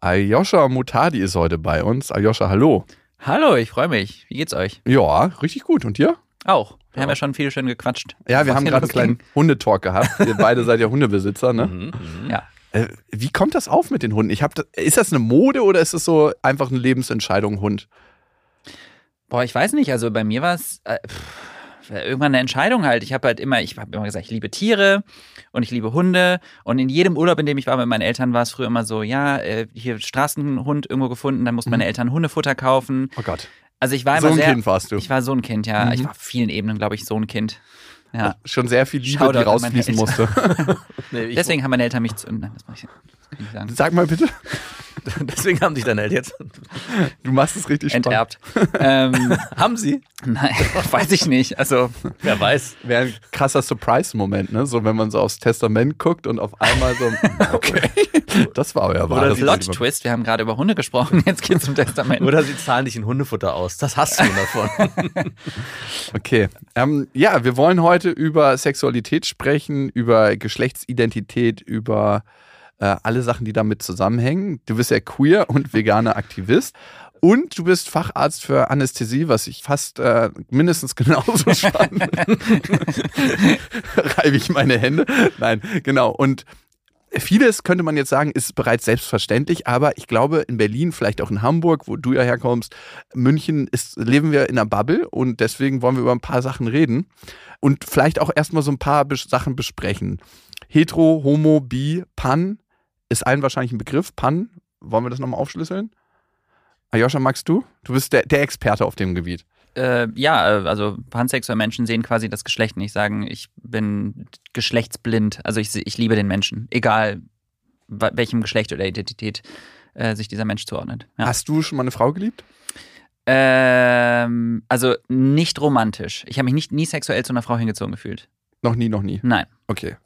Aljoscha Mutadi ist heute bei uns. Aljoscha, hallo. Hallo, ich freue mich. Wie geht's euch? Ja, richtig gut. Und dir? Auch. Wir haben ja schon viel schön gequatscht. Ja, wir Was haben gerade einen kleinen. Hundetalk gehabt. Ihr beide seid ja Hundebesitzer, ne? Mhm. Ja. Äh, wie kommt das auf mit den Hunden? Ich hab, ist das eine Mode oder ist es so einfach eine Lebensentscheidung, Hund? Boah, ich weiß nicht. Also bei mir war es äh, irgendwann eine Entscheidung halt. Ich habe halt immer, ich habe immer gesagt, ich liebe Tiere und ich liebe Hunde. Und in jedem Urlaub, in dem ich war mit meinen Eltern, war es früher immer so, ja, äh, hier Straßenhund irgendwo gefunden, dann mussten meine Eltern Hundefutter kaufen. Oh Gott. Also ich war So immer ein sehr, Kind warst du. Ich war so ein Kind, ja. Mhm. Ich war auf vielen Ebenen, glaube ich, so ein Kind. Ja. Schon sehr viel Liebe, Shoutout die rausfließen musste. Nee, Deswegen haben meine Eltern mich zu. Nein, das mach ich, das ich sagen. Sag mal bitte. Deswegen haben dich deine Eltern jetzt. Du machst es richtig spannend. Enterbt. ähm, Haben sie? nein, weiß ich nicht. Also, Wer weiß. Wäre ein krasser Surprise-Moment, ne? So, wenn man so aufs Testament guckt und auf einmal so, okay, das war euer wahres Plot Leben. Twist, wir haben gerade über Hunde gesprochen, jetzt geht's zum Testament. Oder sie zahlen dich in Hundefutter aus. Das hast du davon. Okay. Ähm, ja, wir wollen heute über Sexualität sprechen, über Geschlechtsidentität, über äh, alle Sachen, die damit zusammenhängen. Du bist ja queer und veganer Aktivist. Und du bist Facharzt für Anästhesie, was ich fast äh, mindestens genauso spannend. Reibe ich meine Hände. Nein, genau. Und Vieles könnte man jetzt sagen, ist bereits selbstverständlich, aber ich glaube, in Berlin, vielleicht auch in Hamburg, wo du ja herkommst, München, ist, leben wir in einer Bubble und deswegen wollen wir über ein paar Sachen reden und vielleicht auch erstmal so ein paar Sachen besprechen. Hetero, Homo, Bi, Pan ist allen wahrscheinlich ein Begriff. Pan, wollen wir das nochmal aufschlüsseln? Ayosha, magst du? Du bist der, der Experte auf dem Gebiet. Äh, ja, äh, also pansexuelle Menschen sehen quasi das Geschlecht nicht, sagen, ich bin geschlechtsblind. Also ich, ich liebe den Menschen, egal welchem Geschlecht oder Identität äh, sich dieser Mensch zuordnet. Ja. Hast du schon mal eine Frau geliebt? Ähm, also nicht romantisch. Ich habe mich nicht, nie sexuell zu einer Frau hingezogen gefühlt. Noch nie, noch nie. Nein. Okay.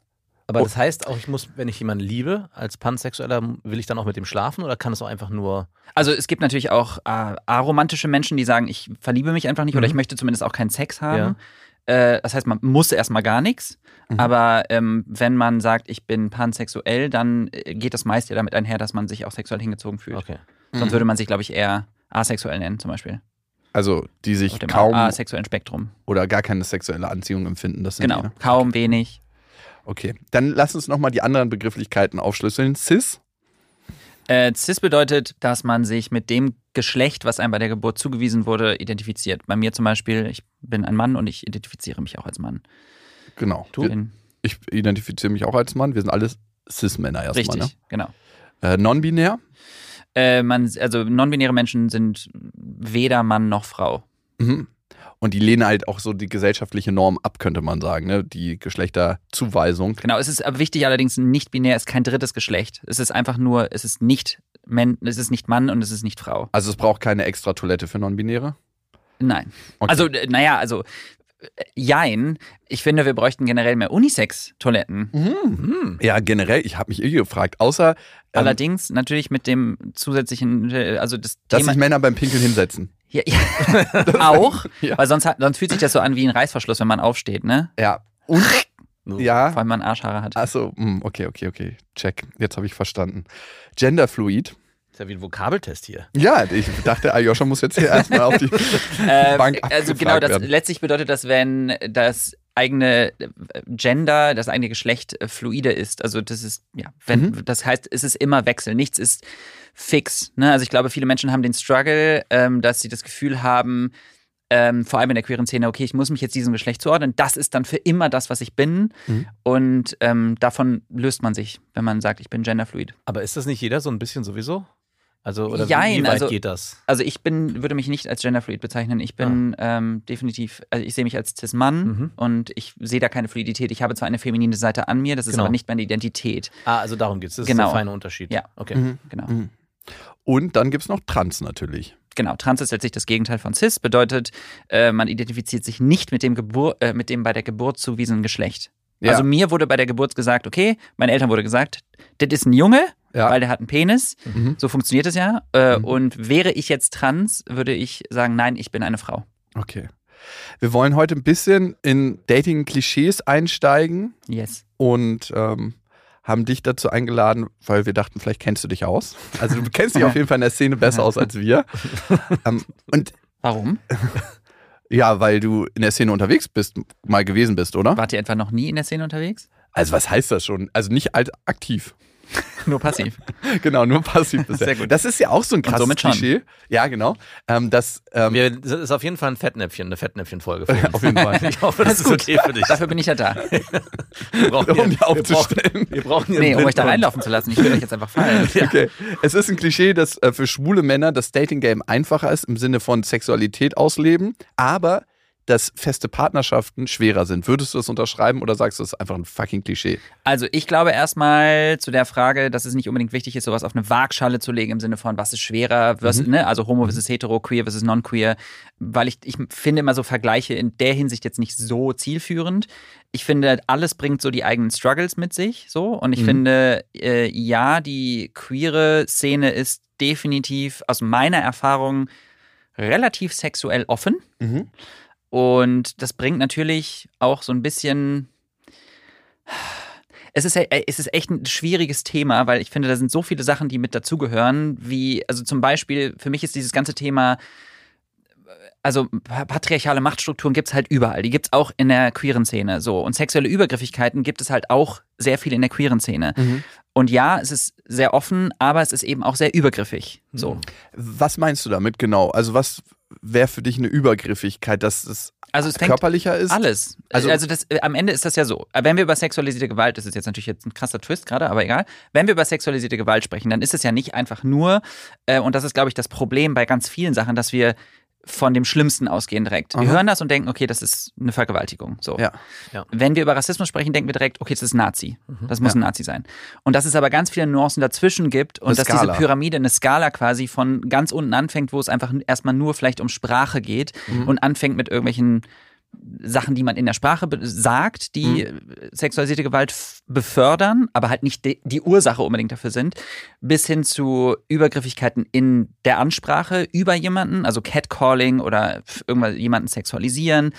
Aber Oh. das heißt auch, ich muss, wenn ich jemanden liebe, als Pansexueller, will ich dann auch mit dem schlafen oder kann es auch einfach nur. Also es gibt natürlich auch äh, aromantische Menschen, die sagen, ich verliebe mich einfach nicht oder Mhm. ich möchte zumindest auch keinen Sex haben. Äh, das heißt, man muss erstmal gar nichts. Mhm. Aber ähm, wenn man sagt, ich bin pansexuell, dann äh, geht das meist ja damit einher, dass man sich auch sexuell hingezogen fühlt. Okay. Sonst würde man sich, glaube ich, eher asexuell nennen, zum Beispiel. Also, die sich Auf dem kaum asexuellen Spektrum. oder gar keine sexuelle Anziehung empfinden. Das sind Genau. die, ne? Kaum, wenig. Okay, dann lass uns nochmal die anderen Begrifflichkeiten aufschlüsseln. Cis, Äh, Cis bedeutet, dass man sich mit dem Geschlecht, was einem bei der Geburt zugewiesen wurde, identifiziert. Bei mir zum Beispiel, ich bin ein Mann und ich identifiziere mich auch als Mann. genau. Du? Wir- Ich identifiziere mich auch als Mann. Wir sind alles Cis-Männer erstmal. richtig, genau. Ne? Äh, Non-binär, Äh, man, also non-binäre Menschen sind weder Mann noch Frau. mhm. Und die lehnen halt auch so die gesellschaftliche Norm ab, könnte man sagen, ne? Die Geschlechterzuweisung. Genau, es ist aber wichtig allerdings, nicht binär ist kein drittes Geschlecht. Es ist einfach nur, es ist nicht Men, es ist nicht Mann und es ist nicht Frau. Also es braucht keine extra Toilette für Non-Binäre. Nein. Okay. Also, äh, naja, also, äh, jein. Ich finde, wir bräuchten generell mehr Unisex-Toiletten. Mhm. Ja, generell, ich habe mich eh gefragt, außer ähm, Allerdings natürlich mit dem zusätzlichen, äh, also das dass Thema. sich Männer beim Pinkeln hinsetzen. Ja, ja, auch, Ja. weil sonst, sonst fühlt sich das so an wie ein Reißverschluss, wenn man aufsteht, ne? Ja. Und Vor ja. allem, wenn man Arschhaare hat. Achso, hm, okay, okay, okay. Check. Jetzt habe ich verstanden. Genderfluid. Ist ja wie ein Vokabeltest hier. Ja, ich dachte, Ayosha muss jetzt hier erstmal auf die Äh, Bank also genau, das, werden. letztlich bedeutet das, wenn das eigene äh, Gender, das eigene Geschlecht äh, fluide ist. Also das ist, ja, wenn, Mhm. das heißt, es ist immer Wechsel, nichts ist fix. Ne? Also ich glaube, viele Menschen haben den Struggle, ähm, dass sie das Gefühl haben, ähm, vor allem in der queeren Szene, okay, ich muss mich jetzt diesem Geschlecht zuordnen, das ist dann für immer das, was ich bin. Mhm. Und ähm, davon löst man sich, wenn man sagt, ich bin genderfluid. Aber ist das nicht jeder so ein bisschen sowieso? Also, oder Jein, wie, weit also- geht das? Also ich bin, würde mich nicht als genderfluid bezeichnen. Ich bin ähm, definitiv, also ich sehe mich als Cis-Mann Mhm. und ich sehe da keine Fluidität. Ich habe zwar eine feminine Seite an mir, das ist Genau. aber nicht meine Identität. Ah, also darum geht es. Das ist Genau. der feine Unterschied. Ja. Okay. Mhm. Genau. Mhm. Und dann gibt es noch Trans natürlich. Genau, Trans ist letztlich das Gegenteil von Cis, bedeutet, äh, man identifiziert sich nicht mit dem, Gebur äh, mit dem bei der Geburt zugewiesenen Geschlecht. Ja. Also mir wurde bei der Geburt gesagt, okay, meinen Eltern wurde gesagt, das ist ein Junge, Ja. weil der hat einen Penis. Mhm. So funktioniert es ja. Äh, Mhm. Und wäre ich jetzt trans, würde ich sagen, nein, ich bin eine Frau. Okay. Wir wollen heute ein bisschen in Dating-Klischees einsteigen Yes. und ähm, haben dich dazu eingeladen, weil wir dachten, vielleicht kennst du dich aus. Also du kennst dich auf jeden Fall in der Szene besser aus als wir. ähm, und Warum? ja, weil du in der Szene unterwegs bist, mal gewesen bist, oder? Wart ihr etwa noch nie in der Szene unterwegs? Also was heißt das schon? Also nicht alt aktiv. Nur passiv. Genau, nur passiv bisher. Sehr gut. Das ist ja auch so ein krasses schon. Klischee. Ja, genau. Ähm, das, ähm, Wir, das ist auf jeden Fall ein Fettnäpfchen, eine Fettnäpfchen-Folge. für uns. Auf jeden Fall. Ich hoffe, das ist okay für dich. Dafür bin ich ja da. Wir brauchen um hier- aufzustellen. Wir brauchen hier Nee, einen um euch da reinlaufen zu lassen. Ich will euch jetzt einfach fallen. Okay. Es ist ein Klischee, dass äh, für schwule Männer das Dating-Game einfacher ist im Sinne von Sexualität ausleben, aber dass feste Partnerschaften schwerer sind. Würdest du das unterschreiben oder sagst du, das ist einfach ein fucking Klischee? Also ich glaube erstmal zu der Frage, dass es nicht unbedingt wichtig ist, sowas auf eine Waagschale zu legen im Sinne von, was ist schwerer, was, Mhm. ne? also homo versus hetero, queer versus non-queer, weil ich, ich finde immer so Vergleiche in der Hinsicht jetzt nicht so zielführend. Ich finde, alles bringt so die eigenen Struggles mit sich, so. Und ich Mhm. finde, äh, ja, die queere Szene ist definitiv aus meiner Erfahrung relativ sexuell offen. Und das bringt natürlich auch so ein bisschen. Es ist, es ist echt ein schwieriges Thema, weil ich finde, da sind so viele Sachen, die mit dazugehören, wie, also zum Beispiel, für mich ist dieses ganze Thema, also pa- patriarchale Machtstrukturen gibt es halt überall. Die gibt es auch in der queeren Szene. So. Und sexuelle Übergriffigkeiten gibt es halt auch sehr viel in der queeren Szene. Und ja, es ist sehr offen, aber es ist eben auch sehr übergriffig. So. Was meinst du damit genau? Also was wäre für dich eine Übergriffigkeit, dass es Also es körperlicher ist? Alles. Also- Also, also das, äh, am Ende ist das ja so. Äh, Wenn wir über sexualisierte Gewalt, das ist jetzt natürlich jetzt ein krasser Twist gerade, aber egal. Wenn wir über sexualisierte Gewalt sprechen, dann ist es ja nicht einfach nur, äh, und das ist, glaube ich, das Problem bei ganz vielen Sachen, dass wir von dem Schlimmsten ausgehen direkt. Wir Aha. hören das und denken, okay, das ist eine Vergewaltigung. So. Ja. Wenn wir über Rassismus sprechen, denken wir direkt, okay, das ist Nazi. Das muss Ja. ein Nazi sein. Und dass es aber ganz viele Nuancen dazwischen gibt und Eine dass Skala. diese Pyramide eine Skala quasi von ganz unten anfängt, wo es einfach erstmal nur vielleicht um Sprache geht Mhm. und anfängt mit irgendwelchen Sachen, die man in der Sprache sagt, die äh, sexualisierte Gewalt befördern, aber halt nicht die, die Ursache unbedingt dafür sind, bis hin zu Übergriffigkeiten in der Ansprache über jemanden, also Catcalling oder irgendwas jemanden sexualisieren,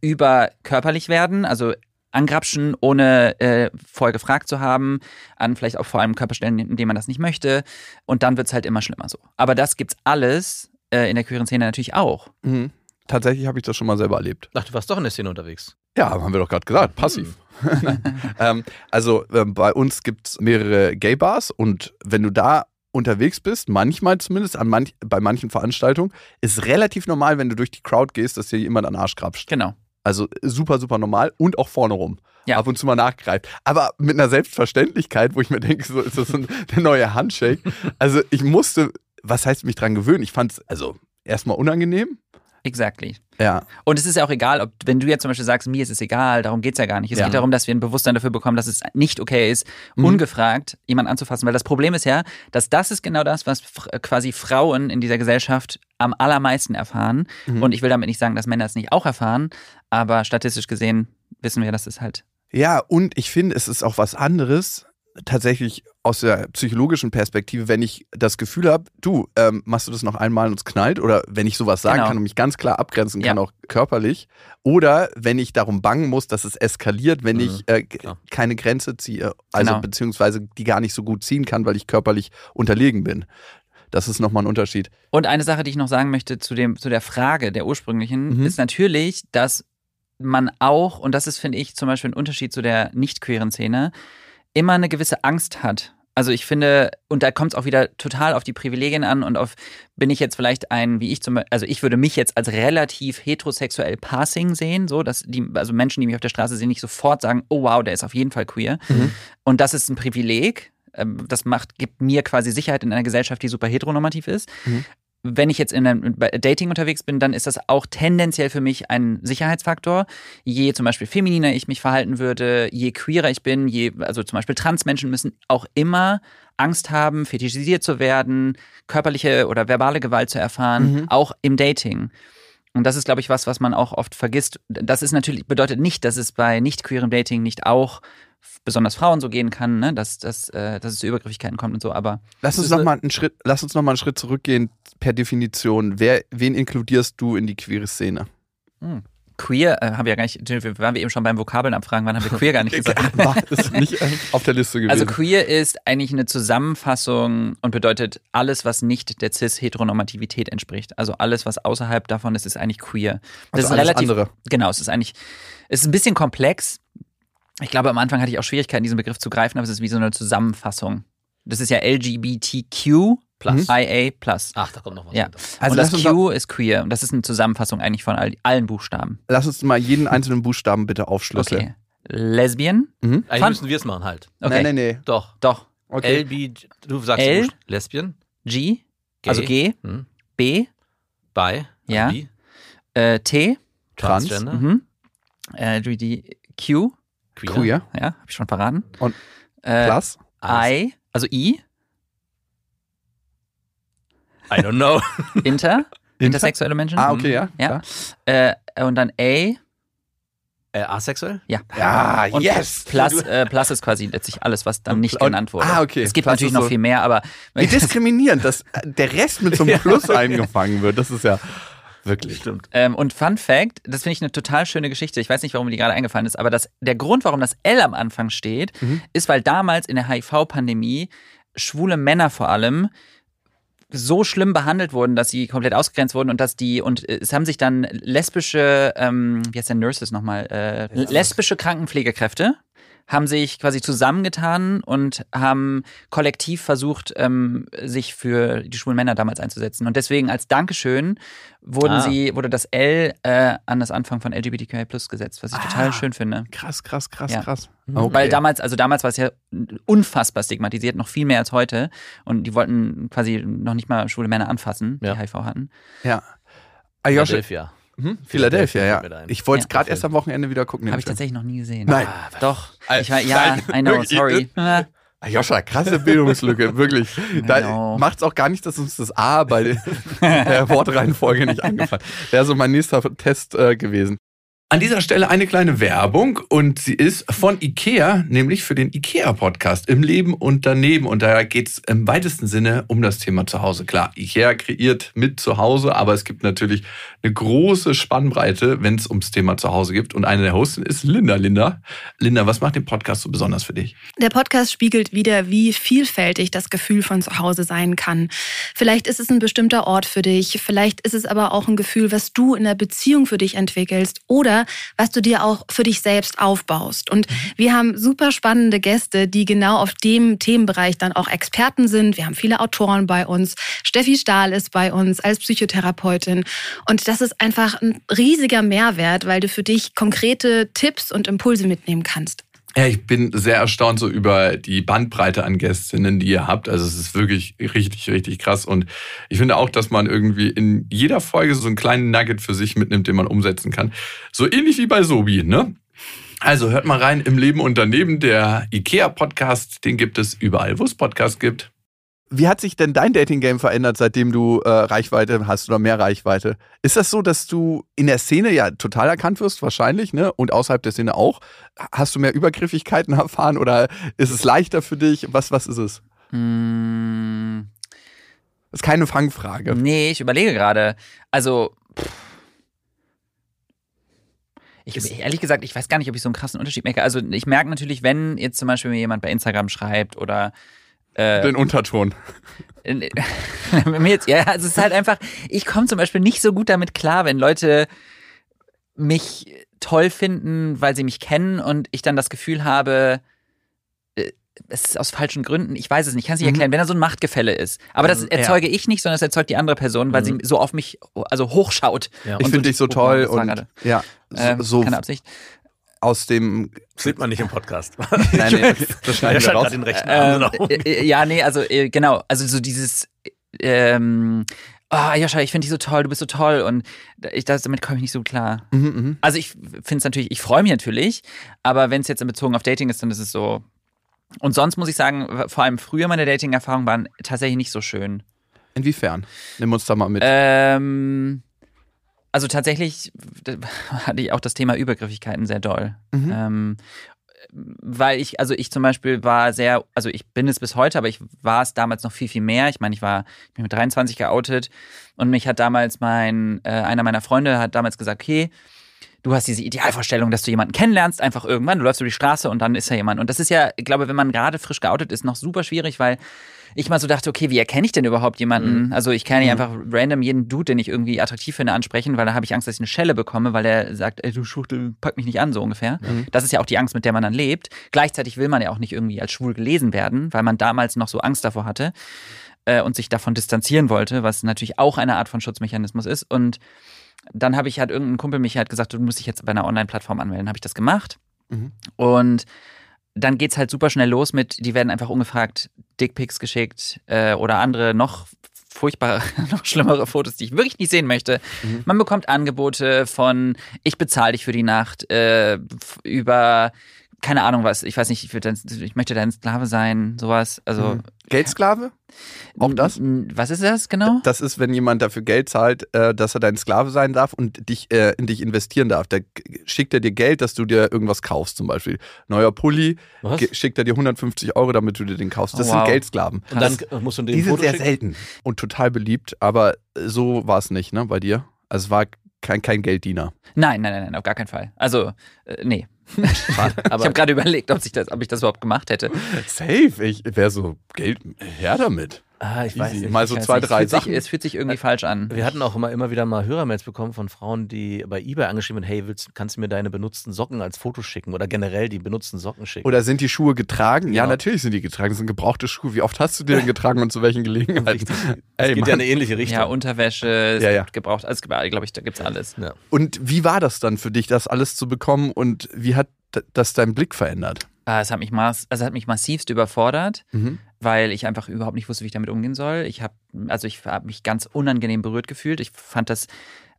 über körperlich werden, also angrapschen, ohne äh, vorher gefragt zu haben, an vielleicht auch vor allem Körperstellen, in denen man das nicht möchte. Und dann wird es halt immer schlimmer so. Aber das gibt's alles äh, in der queeren Szene natürlich auch. Mhm. Tatsächlich habe ich das schon mal selber erlebt. Ach, du warst doch in der Szene unterwegs. Ja, haben wir doch gerade gesagt, passiv. ähm, also ähm, bei uns gibt es mehrere Gay-Bars und wenn du da unterwegs bist, manchmal zumindest, an manch, bei manchen Veranstaltungen, ist relativ normal, wenn du durch die Crowd gehst, dass dir jemand an den Arsch krapscht. Genau. Also super, super normal und auch vorne rum. Ja. Ab und zu mal nachgreift. Aber mit einer Selbstverständlichkeit, wo ich mir denke, so ist das ein, der neue Handshake. Also ich musste, was heißt mich dran gewöhnen? Ich fand es also erstmal unangenehm. Exactly. Ja. Und es ist ja auch egal, ob, wenn du jetzt zum Beispiel sagst, mir ist es egal, darum geht's ja gar nicht. Es Ja. geht darum, dass wir ein Bewusstsein dafür bekommen, dass es nicht okay ist, Mhm. ungefragt jemanden anzufassen. Weil das Problem ist ja, dass das ist genau das, was fr- quasi Frauen in dieser Gesellschaft am allermeisten erfahren. Mhm. Und ich will damit nicht sagen, dass Männer es nicht auch erfahren, aber statistisch gesehen wissen wir, dass es halt. Ja, und ich finde, es ist auch was anderes, tatsächlich aus der psychologischen Perspektive, wenn ich das Gefühl habe, du, ähm, machst du das noch einmal und es knallt, oder wenn ich sowas sagen Genau. kann und mich ganz klar abgrenzen kann, Ja. auch körperlich, oder wenn ich darum bangen muss, dass es eskaliert, wenn Mhm, ich äh, keine Grenze ziehe, also Genau. beziehungsweise die gar nicht so gut ziehen kann, weil ich körperlich unterlegen bin. Das ist nochmal ein Unterschied. Und eine Sache, die ich noch sagen möchte zu, dem, zu der Frage der ursprünglichen, Mhm. ist natürlich, dass man auch, und das ist, finde ich, zum Beispiel ein Unterschied zu der nicht queeren Szene, immer eine gewisse Angst hat. Also ich finde, und da kommt es auch wieder total auf die Privilegien an und auf, bin ich jetzt vielleicht ein, wie ich zum Beispiel, also ich würde mich jetzt als relativ heterosexuell passing sehen, so, dass die, also Menschen, die mich auf der Straße sehen, nicht sofort sagen, oh wow, der ist auf jeden Fall queer. Und das ist ein Privileg. Ähm, Das macht, gibt mir quasi Sicherheit in einer Gesellschaft, die super heteronormativ ist. Mhm. Wenn ich jetzt in einem Dating unterwegs bin, dann ist das auch tendenziell für mich ein Sicherheitsfaktor. Je zum Beispiel femininer ich mich verhalten würde, je queerer ich bin, je, also zum Beispiel Transmenschen müssen auch immer Angst haben, fetischisiert zu werden, körperliche oder verbale Gewalt zu erfahren, Mhm. auch im Dating. Und das ist, glaube ich, was, was man auch oft vergisst. Das ist natürlich, bedeutet nicht, dass es bei nicht queerem Dating nicht auch besonders Frauen so gehen kann, ne? dass, dass, äh, dass es zu Übergriffigkeiten kommt und so, aber Lass uns ist noch eine- mal einen Schritt, lass uns noch mal einen Schritt zurückgehen per Definition. Wer, wen inkludierst du in die queere Szene? queer, äh, haben wir ja gar nicht, wir waren wir eben schon beim Vokabeln abfragen, wann haben wir queer gar nicht gesagt. War das nicht auf der Liste gewesen? Also queer ist eigentlich eine Zusammenfassung und bedeutet alles, was nicht der cis-Heteronormativität entspricht. Also alles, was außerhalb davon ist, ist eigentlich queer. Das Also ist alles relativ, andere. Genau, es ist eigentlich, es ist ein bisschen komplex. Ich glaube, am Anfang hatte ich auch Schwierigkeiten, diesen Begriff zu greifen, aber es ist wie so eine Zusammenfassung. Das ist ja LGBTQ Plus. IA plus. Ach, da kommt noch was. Ja. weiter. Also und das Q ist queer. Und das ist eine Zusammenfassung eigentlich von all, allen Buchstaben. Lass uns mal jeden einzelnen Buchstaben bitte aufschlüsseln. Okay. Lesbian? Mhm. Eigentlich Fun- müssen wir es machen halt. Okay. Nee, nee, nee. Doch. Doch. Okay. LB, du sagst L? Lesbian, G, Gay, also G, hm, B, Bi, Ja. Bi, äh, T, Trans. Transgender, mhm. äh, die Q, Queer, Queer. ja, habe ich schon verraten. Und äh, Plus. I, also I, I don't know. Inter, intersexuelle Menschen. Ah, okay, ja. Ja. klar. Äh, und dann A, äh, asexuell? ja. Ja, Und yes. Plus, äh, Plus ist quasi letztlich alles, was dann nicht Und- genannt wurde. ah, okay. Es gibt Plus natürlich noch so- viel mehr, aber Wie diskriminierend, dass der Rest mit so einem Plus eingefangen wird. Das ist ja wirklich. Stimmt. Ähm, und Fun Fact, das finde ich eine total schöne Geschichte. Ich weiß nicht, warum mir die gerade eingefallen ist, aber das, der Grund, warum das L am Anfang steht, Mhm. ist, weil damals in der HIV-Pandemie schwule Männer vor allem so schlimm behandelt wurden, dass sie komplett ausgegrenzt wurden und dass die und äh, es haben sich dann lesbische, ähm, wie heißt der Nurses nochmal, äh, lesbische Krankenpflegekräfte haben sich quasi zusammengetan und haben kollektiv versucht, ähm, sich für die schwulen Männer damals einzusetzen. Und deswegen als Dankeschön wurden Ah. sie, wurde das L äh, an das Anfang von LGBTQI Plus gesetzt, was ich total Ah. schön finde. Krass, krass, krass, Ja. krass. Weil damals, also damals war es ja unfassbar stigmatisiert, noch viel mehr als heute. Und die wollten quasi noch nicht mal schwule Männer anfassen, Ja. die HIV hatten. Ja. Ayosha, Philadelphia. mhm. Philadelphia, ja. Ich wollte es Ja. gerade erst am Wochenende wieder gucken. Habe ich Film. tatsächlich noch nie gesehen. Nein. Doch. Äh, Ich war, ja, nein, I know, sorry. Ah, Ayosha, krasse Bildungslücke, wirklich. Da Genau. macht's auch gar nicht, dass uns das A bei der Wortreihenfolge nicht eingefallen Wäre so mein nächster Test äh, gewesen. An dieser Stelle eine kleine Werbung und sie ist von IKEA, nämlich für den IKEA-Podcast im Leben und daneben. Und da geht's im weitesten Sinne um das Thema Zuhause. Klar, IKEA kreiert mit Zuhause, aber es gibt natürlich eine große Spannbreite, wenn es ums Thema Zuhause gibt. Und eine der Hosts ist Linda. Linda, Linda, was macht den Podcast so besonders für dich? Der Podcast spiegelt wieder, wie vielfältig das Gefühl von zu Hause sein kann. Vielleicht ist es ein bestimmter Ort für dich, vielleicht ist es aber auch ein Gefühl, was du in der Beziehung für dich entwickelst oder was du dir auch für dich selbst aufbaust. Und wir haben super spannende Gäste, die genau auf dem Themenbereich dann auch Experten sind. Wir haben viele Autoren bei uns. Steffi Stahl ist bei uns als Psychotherapeutin. Und das ist einfach ein riesiger Mehrwert, weil du für dich konkrete Tipps und Impulse mitnehmen kannst. Ja, ich bin sehr erstaunt so über die Bandbreite an Gästinnen, die ihr habt. Also es ist wirklich richtig, richtig krass. Und ich finde auch, dass man irgendwie in jeder Folge so einen kleinen Nugget für sich mitnimmt, den man umsetzen kann. So ähnlich wie bei Sobi, ne? Also hört mal rein im Leben und daneben der IKEA-Podcast. Den gibt es überall, wo es Podcasts gibt. Wie hat sich denn dein Dating-Game verändert, seitdem du äh, Reichweite hast oder mehr Reichweite? Ist das so, dass du in der Szene ja total erkannt wirst, wahrscheinlich, ne? Und außerhalb der Szene auch? Hast du mehr Übergriffigkeiten erfahren oder ist es leichter für dich? Was, was ist es? Mm, Das ist keine Fangfrage. nee, ich überlege gerade. Also, pff. ich, ehrlich gesagt, ich weiß gar nicht, ob ich so einen krassen Unterschied merke. Also, ich merke natürlich, wenn jetzt zum Beispiel mir jemand bei Instagram schreibt oder äh, Den Unterton. mir jetzt, ja, also es ist halt einfach, ich komme zum Beispiel nicht so gut damit klar, wenn Leute mich toll finden, weil sie mich kennen und ich dann das Gefühl habe, äh, es ist aus falschen Gründen, ich weiß es nicht, ich kann es nicht Mhm. erklären, wenn da so ein Machtgefälle ist. Aber das Ähm, erzeuge ich nicht, sondern das erzeugt die andere Person, weil Mhm. sie so auf mich, also hochschaut. Ja. Ich Und finde dich so toll und gerade. ja, so, Ähm, so keine Absicht. Aus dem. Sieht man nicht im Podcast. Nein, nee, das schneiden wir raus. gerade den rechten Arm Ähm, äh, äh, ja, nee, also äh, genau, also so dieses ähm, ah, Joscha, ich finde dich so toll, du bist so toll und ich, das, damit komme ich nicht so klar. Mhm, mhm. Also ich finde es natürlich, ich freue mich natürlich, aber wenn es jetzt in Bezug auf Dating ist, dann ist es so. Und sonst muss ich sagen, vor allem früher meine Dating-Erfahrungen waren tatsächlich nicht so schön. Inwiefern? Nimm uns da mal mit. Ähm, also tatsächlich hatte ich auch das Thema Übergriffigkeiten sehr doll. Mhm. Ähm, weil ich, also ich zum Beispiel war sehr, also ich bin es bis heute, aber ich war es damals noch viel, viel mehr. Ich meine, ich war ich bin mit 23 geoutet und mich hat damals mein, äh, einer meiner Freunde hat damals gesagt, okay, du hast diese Idealvorstellung, dass du jemanden kennenlernst, einfach irgendwann, du läufst über die Straße und dann ist da jemand. Und das ist ja, ich glaube, wenn man gerade frisch geoutet ist, noch super schwierig, weil ich mal so dachte, okay, wie erkenne ich denn überhaupt jemanden? Also ich kann nicht einfach random jeden Dude, den ich irgendwie attraktiv finde, ansprechen, weil da habe ich Angst, dass ich eine Schelle bekomme, weil er sagt, ey, du Schuchtel, pack mich nicht an, so ungefähr. Das ist ja auch die Angst, mit der man dann lebt. Gleichzeitig will man ja auch nicht irgendwie als schwul gelesen werden, weil man damals noch so Angst davor hatte äh, und sich davon distanzieren wollte, was natürlich auch eine Art von Schutzmechanismus ist. Und dann habe ich halt irgendein Kumpel mich halt gesagt, du musst dich jetzt bei einer Online-Plattform anmelden. Habe ich das gemacht. Mhm. Und dann geht's halt super schnell los mit, die werden einfach ungefragt Dickpics geschickt äh, oder andere noch furchtbare, noch schlimmere Fotos, die ich wirklich nicht sehen möchte. Mhm. Man bekommt Angebote von, ich bezahle dich für die Nacht, äh, über keine Ahnung was, ich weiß nicht, ich, dein, ich möchte dein Sklave sein, sowas. Also Mhm. Geldsklave? Auch das? n- Was ist das genau? Das ist, wenn jemand dafür Geld zahlt, äh, dass er dein Sklave sein darf und dich äh, in dich investieren darf. Da schickt er dir Geld, dass du dir irgendwas kaufst, zum Beispiel. Neuer Pulli, Was? schickt er dir 150 Euro, damit du dir den kaufst. Das Oh, wow. sind Geldsklaven. Und dann äh, musst du den Die sind Foto sehr schicken? selten und total beliebt, aber so war es nicht, ne, bei dir? Also es war kein, kein Gelddiener. Nein, nein, nein, nein, auf gar keinen Fall. Also, äh, nee. Schade. ich habe gerade überlegt, ob, sich das, ob ich das überhaupt gemacht hätte. Safe, ich wäre so Geld, her damit. Ah, ich weiß Easy. nicht. Mal so weiß zwei, nicht, drei es fühlt Sachen. Sich, es fühlt sich irgendwie falsch an. Wir hatten auch immer, immer wieder mal Hörermails bekommen von Frauen, die bei eBay angeschrieben haben, hey, willst, kannst du mir deine benutzten Socken als Foto schicken oder generell die benutzten Socken schicken? Oder sind die Schuhe getragen? Ja, Genau. natürlich sind die getragen. Das sind gebrauchte Schuhe. Wie oft hast du die denn getragen und zu welchen Gelegenheiten? Ey, geht ja Mann. in eine ähnliche Richtung. Ja, Unterwäsche, es Ja, ja. gibt gebraucht, also es gibt, glaube ich, da gibt's alles. Ja. Und wie war das dann für dich, das alles zu bekommen und wie hat das deinen Blick verändert? Ah, es hat mich maß, also es hat mich massivst überfordert, Mhm. Weil ich einfach überhaupt nicht wusste, wie ich damit umgehen soll. Ich habe, also ich habe mich ganz unangenehm berührt gefühlt. Ich fand das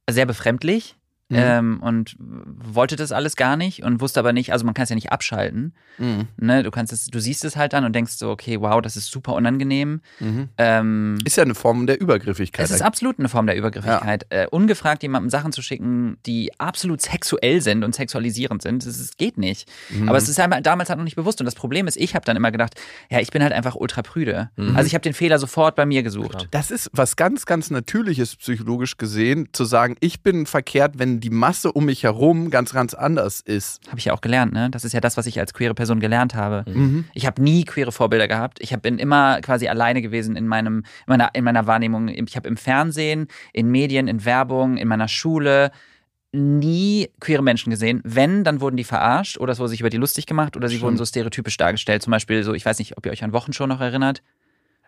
sehr befremdlich. Mhm. Ähm, und wollte das alles gar nicht und wusste aber nicht, also man kann es ja nicht abschalten. Mhm. Ne? Du kannst es, du siehst es halt dann und denkst so, okay, wow, das ist super unangenehm. Mhm. Ähm, Ist ja eine Form der Übergriffigkeit. Es ist absolut eine Form der Übergriffigkeit. Äh, ungefragt jemandem Sachen zu schicken, die absolut sexuell sind und sexualisierend sind, das, ist- geht nicht. Mhm. Aber es ist halt damals halt noch nicht bewusst. Und das Problem ist, ich habe dann immer gedacht, ja, ich bin halt einfach ultra prüde. Also ich habe den Fehler sofort bei mir gesucht. Das ist was ganz, ganz Natürliches psychologisch gesehen, zu sagen, ich bin verkehrt, wenn die Masse um mich herum ganz, ganz anders ist. Habe ich ja auch gelernt, ne? Das ist ja das, was ich als queere Person gelernt habe. Mhm. Ich habe nie queere Vorbilder gehabt. Ich hab, bin immer quasi alleine gewesen in, meinem, in, meiner, in meiner Wahrnehmung. Ich habe im Fernsehen, in Medien, in Werbung, in meiner Schule nie queere Menschen gesehen. Wenn, dann wurden die verarscht oder es wurde sich über die lustig gemacht oder sie Stimmt. wurden so stereotypisch dargestellt. Zum Beispiel so, ich weiß nicht, ob ihr euch an Wochenshow noch erinnert.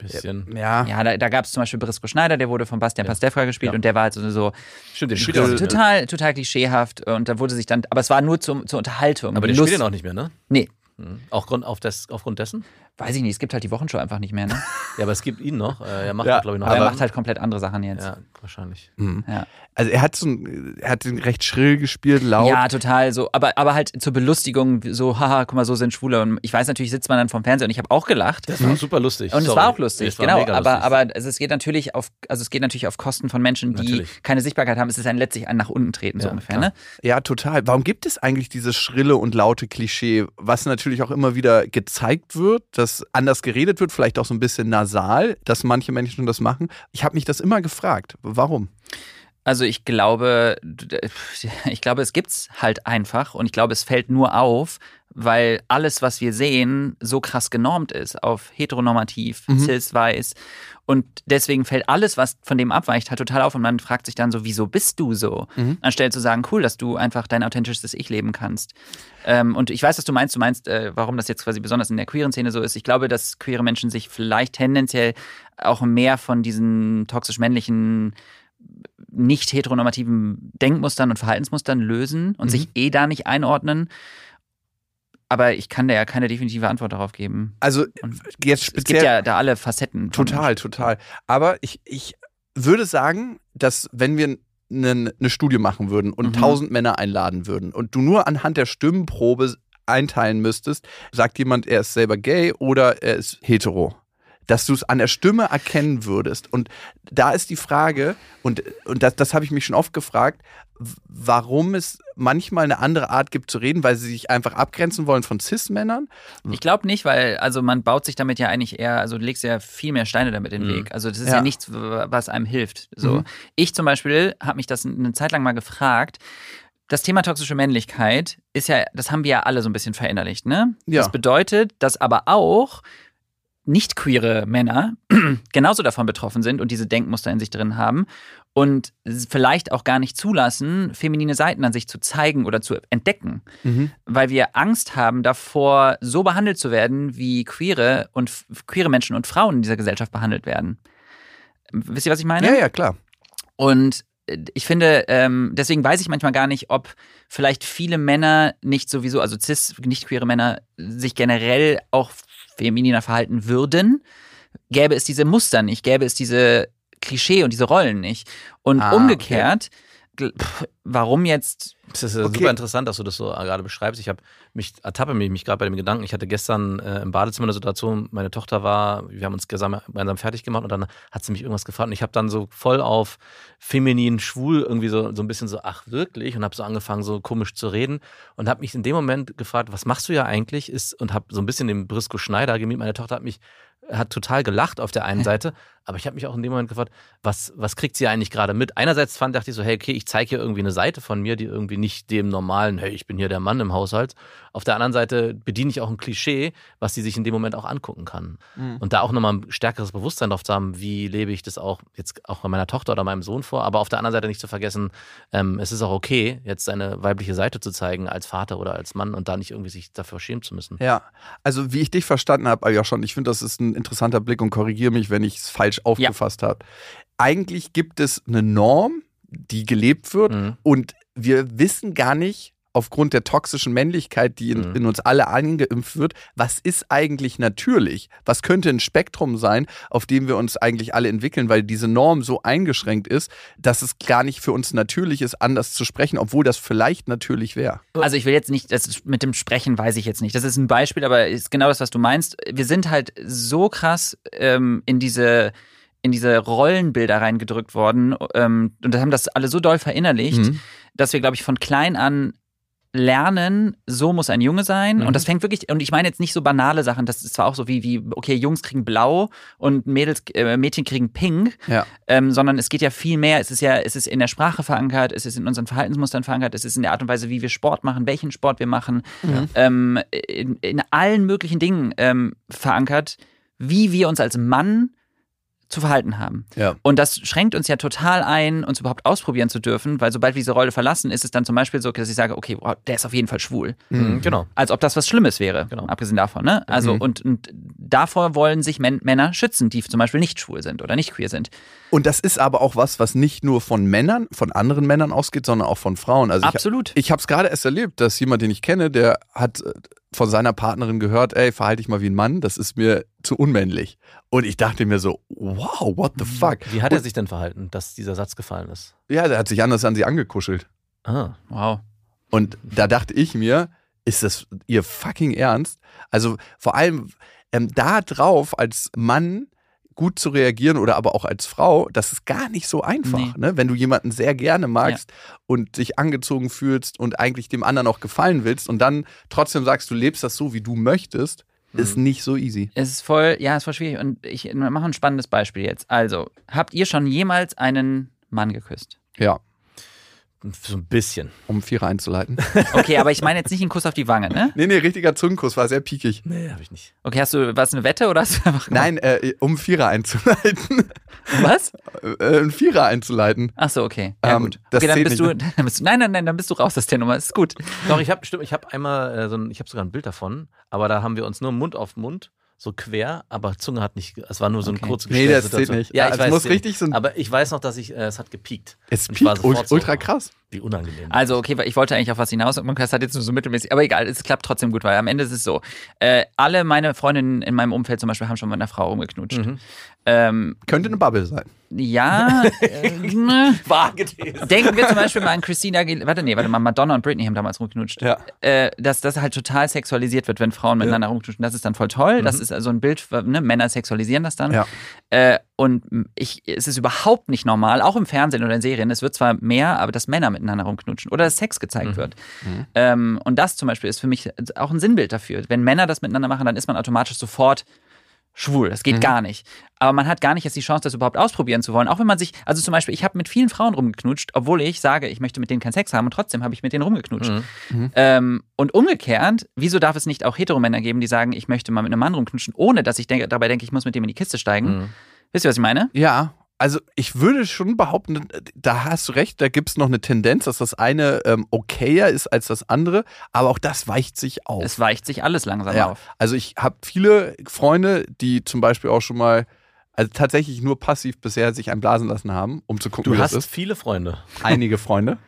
Bisschen. Ja. Ja, da, da gab es zum Beispiel Brisco Schneider, der wurde von Bastian Pastewka gespielt Ja. und der war halt so, so Stimmt, den spielt auch nicht mehr. total, total klischeehaft und da wurde sich dann, aber es war nur zum, zur Unterhaltung. Aber den Lust- spielt er auch nicht mehr, ne? Nee, Mhm. Auch Grund, auf des, aufgrund dessen? Weiß ich nicht, es gibt halt die Wochenshow einfach nicht mehr, ne? Ja, aber es gibt ihn noch. Äh, er macht, Ja, glaube ich, noch. Aber er macht halt komplett andere Sachen jetzt. ja, wahrscheinlich. Mhm. Ja. Also er hat so ein, er hat den recht schrill gespielt, laut. Ja, total so, aber, aber halt zur Belustigung, so, haha, guck mal, so sind Schwule. Und ich weiß natürlich, sitzt man dann vom Fernseher und ich habe auch gelacht. Das war super lustig. Und es Sorry. war auch lustig, Es war genau. Aber, lustig. aber es, es geht natürlich auf, also es geht natürlich auf Kosten von Menschen, die Natürlich. keine Sichtbarkeit haben. Es ist ein letztlich ein nach unten treten, so Ja, ungefähr, klar. ne? Ja, total. Warum gibt es eigentlich dieses schrille und laute Klischee, was natürlich auch immer wieder gezeigt wird, dass anders geredet wird, vielleicht auch so ein bisschen nasal, dass manche Menschen das machen? Ich habe mich das immer gefragt. Warum? Also ich glaube, ich glaube, es gibt's halt einfach und ich glaube, es fällt nur auf, weil alles, was wir sehen, so krass genormt ist auf heteronormativ, Mhm. cis, weiß. Und deswegen fällt alles, was von dem abweicht, halt total auf und man fragt sich dann so, wieso bist du so? Mhm. Anstelle zu sagen, cool, dass du einfach dein authentisches Ich leben kannst. Ähm, und ich weiß, was du meinst. Du meinst, äh, warum das jetzt quasi besonders in der queeren Szene so ist. Ich glaube, dass queere Menschen sich vielleicht tendenziell auch mehr von diesen toxisch-männlichen nicht heteronormativen Denkmustern und Verhaltensmustern lösen und Mhm. sich eh da nicht einordnen. Aber ich kann da ja keine definitive Antwort darauf geben. Also Und jetzt Es speziell. gibt ja da alle Facetten. Total, total. Aber ich, ich würde sagen, dass wenn wir eine, eine Studie machen würden und Mhm. 1000 Männer einladen würden und du nur anhand der Stimmenprobe einteilen müsstest, sagt jemand, er ist selber gay oder er ist hetero. Dass du es an der Stimme erkennen würdest. Und da ist die Frage, und, und das, das habe ich mich schon oft gefragt, warum es manchmal eine andere Art gibt zu reden, weil sie sich einfach abgrenzen wollen von Cis-Männern. Ich glaube nicht, weil also man baut sich damit ja eigentlich eher, also du legst ja viel mehr Steine damit in den Mhm. Weg. Also das ist Ja. ja, nichts, was einem hilft. So, Mhm. ich zum Beispiel habe mich das eine Zeit lang mal gefragt. Das Thema toxische Männlichkeit ist ja, das haben wir ja alle so ein bisschen verinnerlicht, ne? Ja. Das bedeutet, dass aber auch nicht queere Männer genauso davon betroffen sind und diese Denkmuster in sich drin haben und vielleicht auch gar nicht zulassen, feminine Seiten an sich zu zeigen oder zu entdecken weil wir Angst haben davor, so behandelt zu werden, wie queere und queere Menschen und Frauen in dieser Gesellschaft behandelt werden. Wisst ihr, was ich meine? Ja, ja, klar. Und äh, ich finde, ähm, deswegen weiß ich manchmal gar nicht, ob vielleicht viele Männer nicht sowieso, also cis, nicht queere Männer, sich generell auch femininer verhalten würden, gäbe es diese Muster nicht, gäbe es diese Klischee und diese Rollen nicht. Und Ah, umgekehrt, pff, warum jetzt Es ist Okay. super interessant, dass du das so äh, gerade beschreibst. Ich habe mich ertappe mich, mich gerade bei dem Gedanken. Ich hatte gestern äh, im Badezimmer eine Situation. Meine Tochter war, wir haben uns gemeinsam, gemeinsam fertig gemacht und dann hat sie mich irgendwas gefragt und ich habe dann so voll auf feminin, schwul irgendwie so, so ein bisschen so, ach wirklich und habe so angefangen so komisch zu reden und habe mich in dem Moment gefragt, was machst du ja eigentlich? Ist und habe so ein bisschen den Brisco Schneider gemimt. Meine Tochter hat mich hat total gelacht auf der einen Seite, aber ich habe mich auch in dem Moment gefragt, was, was kriegt sie eigentlich gerade mit? Einerseits fand, dachte ich so, hey, okay, ich zeige hier irgendwie eine Seite von mir, die irgendwie nicht dem normalen, hey, ich bin hier der Mann im Haushalt. Auf der anderen Seite bediene ich auch ein Klischee, was sie sich in dem Moment auch angucken kann. Und da auch nochmal ein stärkeres Bewusstsein drauf zu haben, wie lebe ich das auch jetzt auch bei meiner Tochter oder meinem Sohn vor, aber auf der anderen Seite nicht zu vergessen, ähm, es ist auch okay, jetzt seine weibliche Seite zu zeigen als Vater oder als Mann und da nicht irgendwie sich dafür schämen zu müssen. Ja, also wie ich dich verstanden habe, ja schon, ich finde, das ist ein interessanter Blick und korrigiere mich, wenn ich es falsch aufgefasst habe. Eigentlich gibt es eine Norm, die gelebt wird Mhm. und wir wissen gar nicht, aufgrund der toxischen Männlichkeit, die in, Mhm. in uns alle angeimpft wird, was ist eigentlich natürlich? Was könnte ein Spektrum sein, auf dem wir uns eigentlich alle entwickeln, weil diese Norm so eingeschränkt ist, dass es gar nicht für uns natürlich ist, anders zu sprechen, obwohl das vielleicht natürlich wäre. Also ich will jetzt nicht, das mit dem Sprechen weiß ich jetzt nicht. Das ist ein Beispiel, aber ist genau das, was du meinst. Wir sind halt so krass ähm, in diese in diese Rollenbilder reingedrückt worden ähm, und haben das alle so doll verinnerlicht, Mhm. dass wir, glaube ich, von klein an lernen, so muss ein Junge sein. Mhm. Und das fängt wirklich, und ich meine jetzt nicht so banale Sachen, das ist zwar auch so wie, wie okay, Jungs kriegen blau und Mädels, äh, Mädchen kriegen pink, Ja. ähm, sondern es geht ja viel mehr. Es ist ja, es ist in der Sprache verankert, es ist in unseren Verhaltensmustern verankert, es ist in der Art und Weise, wie wir Sport machen, welchen Sport wir machen, ähm, in, in allen möglichen Dingen ähm, verankert, wie wir uns als Mann zu verhalten haben. Ja. Und das schränkt uns ja total ein, uns überhaupt ausprobieren zu dürfen, weil sobald wir diese Rolle verlassen, ist es dann zum Beispiel so, dass ich sage, okay, wow, der ist auf jeden Fall schwul. Mhm. Genau. Als ob das was Schlimmes wäre, Genau. abgesehen davon. Ne? Also Mhm. und, und davor wollen sich Män Männer schützen, die zum Beispiel nicht schwul sind oder nicht queer sind. Und das ist aber auch was, was nicht nur von Männern, von anderen Männern ausgeht, sondern auch von Frauen. Also ich, Absolut. ich habe es gerade erst erlebt, dass jemand, den ich kenne, der hat äh, von seiner Partnerin gehört, ey, verhalte dich mal wie ein Mann, das ist mir zu unmännlich. Und ich dachte mir so, wow, what the fuck? Wie hat er Und, sich denn verhalten, dass dieser Satz gefallen ist? Ja, der hat sich anders an sie angekuschelt. Ah. Wow. Und da dachte ich mir, ist das ihr fucking Ernst? Also vor allem ähm, da drauf als Mann gut zu reagieren oder aber auch als Frau, das ist gar nicht so einfach. Nee. Ne? Wenn du jemanden sehr gerne magst und dich angezogen fühlst und eigentlich dem anderen auch gefallen willst und dann trotzdem sagst, du lebst das so, wie du möchtest, ist nicht so easy. Es ist voll, ja, es ist voll schwierig. Und ich mache ein spannendes Beispiel jetzt. Also, habt ihr schon jemals einen Mann geküsst? Ja, So ein bisschen. um Vierer einzuleiten. Okay, aber ich meine jetzt nicht einen Kuss auf die Wange, ne? nee, nee, richtiger Zungenkuss, war sehr piekig. Nee, habe ich nicht. Okay, hast du, was eine Wette oder hast du einfach gemacht? Nein, äh, um Vierer einzuleiten. Was? äh, einen Vierer einzuleiten. Ach so, okay. Ja, Ähm, gut. das Okay, dann bist, du, dann bist du. Nein, nein, nein, dann bist du raus aus der Nummer. Ist gut. Doch, ich habe stimmt, ich habe einmal äh, so ein, ich habe sogar ein Bild davon, aber da haben wir uns nur Mund auf Mund, so quer, aber Zunge hat nicht, es war nur so eine Okay. kurze Nee, das zählt nicht. Ja, ich es weiß, muss richtig so Aber ich weiß noch, dass ich, äh, es hat gepiekt. Es piekt sofort ult- so, ultra krass. Wie unangenehm. Also, okay, ich wollte eigentlich auf was hinaus und das hat jetzt nur so mittelmäßig, aber egal, es klappt trotzdem gut, weil am Ende ist es so. Äh, alle meine Freundinnen in meinem Umfeld zum Beispiel haben schon mit einer Frau rumgeknutscht. Mhm. Ähm, Könnte eine Bubble sein. ja, äh, ne. Vage These. Denken wir zum Beispiel mal an Christina Aguilera, warte, nee, warte mal, Madonna und Britney haben damals rumgeknutscht. Ja. Äh, dass das halt total sexualisiert wird, wenn Frauen miteinander rumknutschen. Das ist dann voll toll. Das ist also ein Bild, ne? Männer sexualisieren das dann. Ja. Äh, und ich, es ist überhaupt nicht normal, auch im Fernsehen oder in Serien. Es wird zwar mehr, aber dass Männer miteinander rumknutschen oder dass Sex gezeigt wird. Ähm, und das zum Beispiel ist für mich auch ein Sinnbild dafür. Wenn Männer das miteinander machen, dann ist man automatisch sofort schwul. Das geht gar nicht. Aber man hat gar nicht jetzt die Chance, das überhaupt ausprobieren zu wollen. Auch wenn man sich, also zum Beispiel, ich habe mit vielen Frauen rumgeknutscht, obwohl ich sage, ich möchte mit denen keinen Sex haben und trotzdem habe ich mit denen rumgeknutscht. Ähm, und umgekehrt, wieso darf es nicht auch Heteromänner geben, die sagen, ich möchte mal mit einem Mann rumknutschen, ohne dass ich denke, dabei denke, ich muss mit dem in die Kiste steigen? Wisst ihr, was ich meine? Ja, also ich würde schon behaupten, da hast du recht, da gibt es noch eine Tendenz, dass das eine ähm, okayer ist als das andere, aber auch das weicht sich auf. Es weicht sich alles langsam ja, auf. also ich habe viele Freunde, die zum Beispiel auch schon mal, also tatsächlich nur passiv bisher sich einblasen lassen haben, um zu gucken, Du wie hast das ist. viele Freunde. Einige Freunde.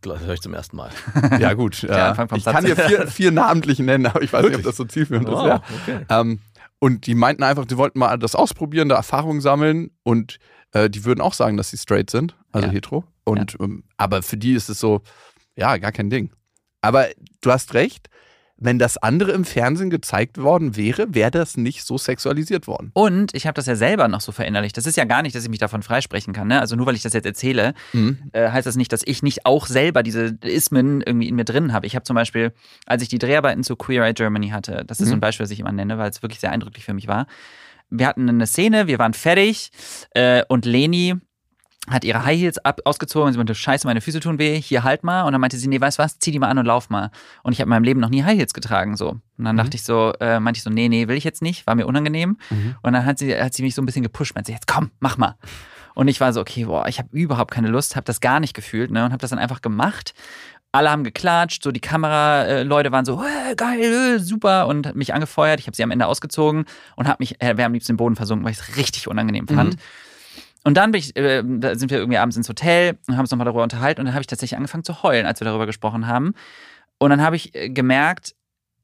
Das höre ich zum ersten Mal. Ja gut, ja. Vom ich kann dir vier, vier namentlich nennen, aber ich weiß nicht, ob das so zielführend ist. Wow, Ja. okay. Ähm, und die meinten einfach, die wollten mal das ausprobieren, da Erfahrung sammeln und äh, die würden auch sagen, dass sie straight sind, also Ja. hetero. Und ähm, aber für die ist es so, ja, gar kein Ding. Aber du hast recht, wenn das andere im Fernsehen gezeigt worden wäre, wäre das nicht so sexualisiert worden. Und ich habe das ja selber noch so verinnerlicht. Das ist ja gar nicht, dass ich mich davon freisprechen kann. Ne? Also nur weil ich das jetzt erzähle, Mhm. äh, heißt das nicht, dass ich nicht auch selber diese Ismen irgendwie in mir drin habe. Ich habe zum Beispiel, als ich die Dreharbeiten zu Queer Eye Germany hatte, das ist so ein Beispiel, was ich immer nenne, weil es wirklich sehr eindrücklich für mich war. Wir hatten eine Szene, wir waren fertig äh, und Leni hat ihre High Heels ab, ausgezogen und sie meinte, scheiße, meine Füße tun weh, hier halt mal. Und dann meinte sie, nee, weißt du was, zieh die mal an und lauf mal. Und ich habe in meinem Leben noch nie High Heels getragen, so. Und dann dachte ich so, äh, meinte ich so, nee, nee, will ich jetzt nicht, war mir unangenehm. Und dann hat sie, hat sie mich so ein bisschen gepusht, meinte sie, jetzt komm, mach mal. Und ich war so, okay, boah, ich habe überhaupt keine Lust, habe das gar nicht gefühlt, ne, und habe das dann einfach gemacht. Alle haben geklatscht, so die Kameraleute waren so, äh, geil, äh, super und mich angefeuert. Ich habe sie am Ende ausgezogen und habe mich, äh, wäre am liebsten im Boden versunken, weil ich es richtig unangenehm fand. Und dann bin ich, äh, da sind wir irgendwie abends ins Hotel und haben uns nochmal darüber unterhalten und dann habe ich tatsächlich angefangen zu heulen, als wir darüber gesprochen haben. Und dann habe ich äh, gemerkt,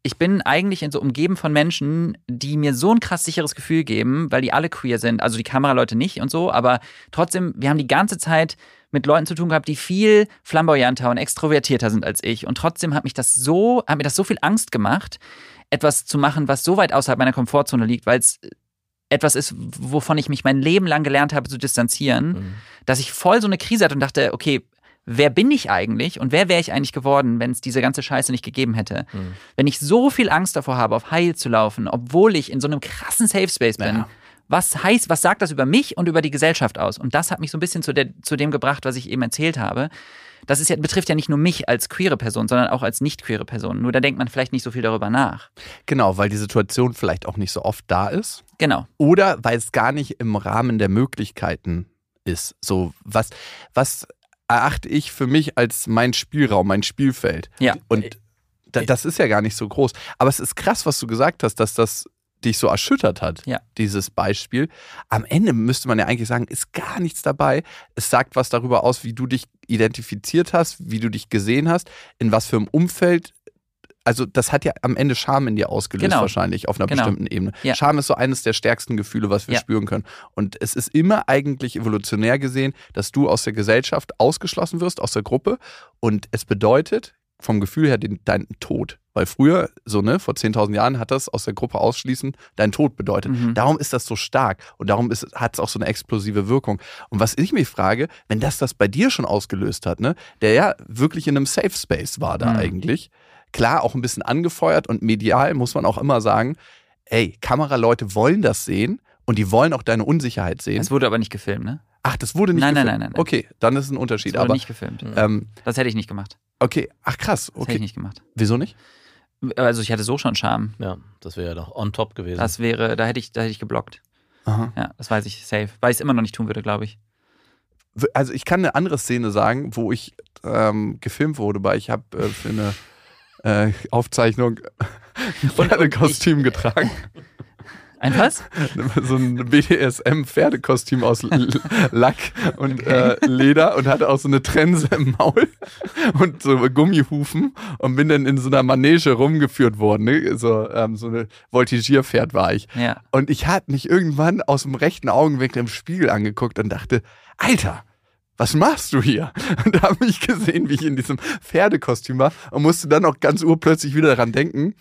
ich bin eigentlich in so umgeben von Menschen, die mir so ein krass sicheres Gefühl geben, weil die alle queer sind. Also die Kameraleute nicht und so, aber trotzdem, wir haben die ganze Zeit mit Leuten zu tun gehabt, die viel flamboyanter und extrovertierter sind als ich. Und trotzdem hat mich das so, hat mir das so viel Angst gemacht, etwas zu machen, was so weit außerhalb meiner Komfortzone liegt, weil es etwas ist, wovon ich mich mein Leben lang gelernt habe zu distanzieren, dass ich voll so eine Krise hatte und dachte, okay, wer bin ich eigentlich und wer wäre ich eigentlich geworden, wenn es diese ganze Scheiße nicht gegeben hätte? Wenn ich so viel Angst davor habe, auf Heil zu laufen, obwohl ich in so einem krassen Safe Space bin, Ja. Was heißt, was sagt das über mich und über die Gesellschaft aus? Und das hat mich so ein bisschen zu, der, zu dem gebracht, was ich eben erzählt habe. Das ist ja, betrifft ja nicht nur mich als queere Person, sondern auch als nicht queere Person. Nur da denkt man vielleicht nicht so viel darüber nach. Genau, weil die Situation vielleicht auch nicht so oft da ist. Genau. Oder weil es gar nicht im Rahmen der Möglichkeiten ist. So, was, was erachte ich für mich als mein Spielraum, mein Spielfeld? Ja. Und da, das ist ja gar nicht so groß. Aber es ist krass, was du gesagt hast, dass das dich so erschüttert hat, Ja. dieses Beispiel. Am Ende müsste man ja eigentlich sagen, ist gar nichts dabei. Es sagt was darüber aus, wie du dich identifiziert hast, wie du dich gesehen hast, in was für einem Umfeld. Also das hat ja am Ende Scham in dir ausgelöst Genau. wahrscheinlich auf einer Genau. bestimmten Ebene. Ja. Scham ist so eines der stärksten Gefühle, was wir Ja. spüren können. Und es ist immer eigentlich evolutionär gesehen, dass du aus der Gesellschaft ausgeschlossen wirst, aus der Gruppe. Und es bedeutet vom Gefühl her den, deinen Tod. Weil früher, so ne, vor 10.000 Jahren hat das aus der Gruppe ausschließen deinen Tod bedeutet. Mhm. Darum ist das so stark und darum hat es auch so eine explosive Wirkung. Und was ich mich frage, wenn das das bei dir schon ausgelöst hat, ne, der ja wirklich in einem Safe Space war da Mhm. eigentlich, klar auch ein bisschen angefeuert und medial muss man auch immer sagen, ey, Kameraleute wollen das sehen und die wollen auch deine Unsicherheit sehen. Es wurde aber nicht gefilmt, ne? Ach, das wurde nicht Nein, nein, gefilmt. nein, nein, nein. Okay, dann ist ein Es Unterschied. wurde Aber nicht gefilmt. ähm, Das hätte ich nicht gemacht. okay, ach krass, Das hätte ich okay. nicht gemacht. Wieso nicht? Also ich hatte so schon Scham. Ja, das wäre ja doch on top gewesen. Das wäre, da hätte ich, da hätte ich geblockt. Aha. Ja, das weiß ich safe. Weil ich es immer noch nicht tun würde, glaube ich. Also ich kann eine andere Szene sagen, wo ich ähm, gefilmt wurde, weil ich habe äh, für eine äh, Aufzeichnung ein Kostüm getragen. Ein was? so ein BDSM-Pferdekostüm aus Lack und äh, Leder und hatte auch so eine Trense im Maul und so Gummihufen und bin dann in so einer Manege rumgeführt worden. Ne? So, ähm, so eine Voltigierpferd war ich. Ja. Und ich hatte mich irgendwann aus dem rechten Augenwinkel im Spiegel angeguckt und dachte, Alter, was machst du hier? Und da habe ich gesehen, wie ich in diesem Pferdekostüm war und musste dann auch ganz urplötzlich wieder daran denken,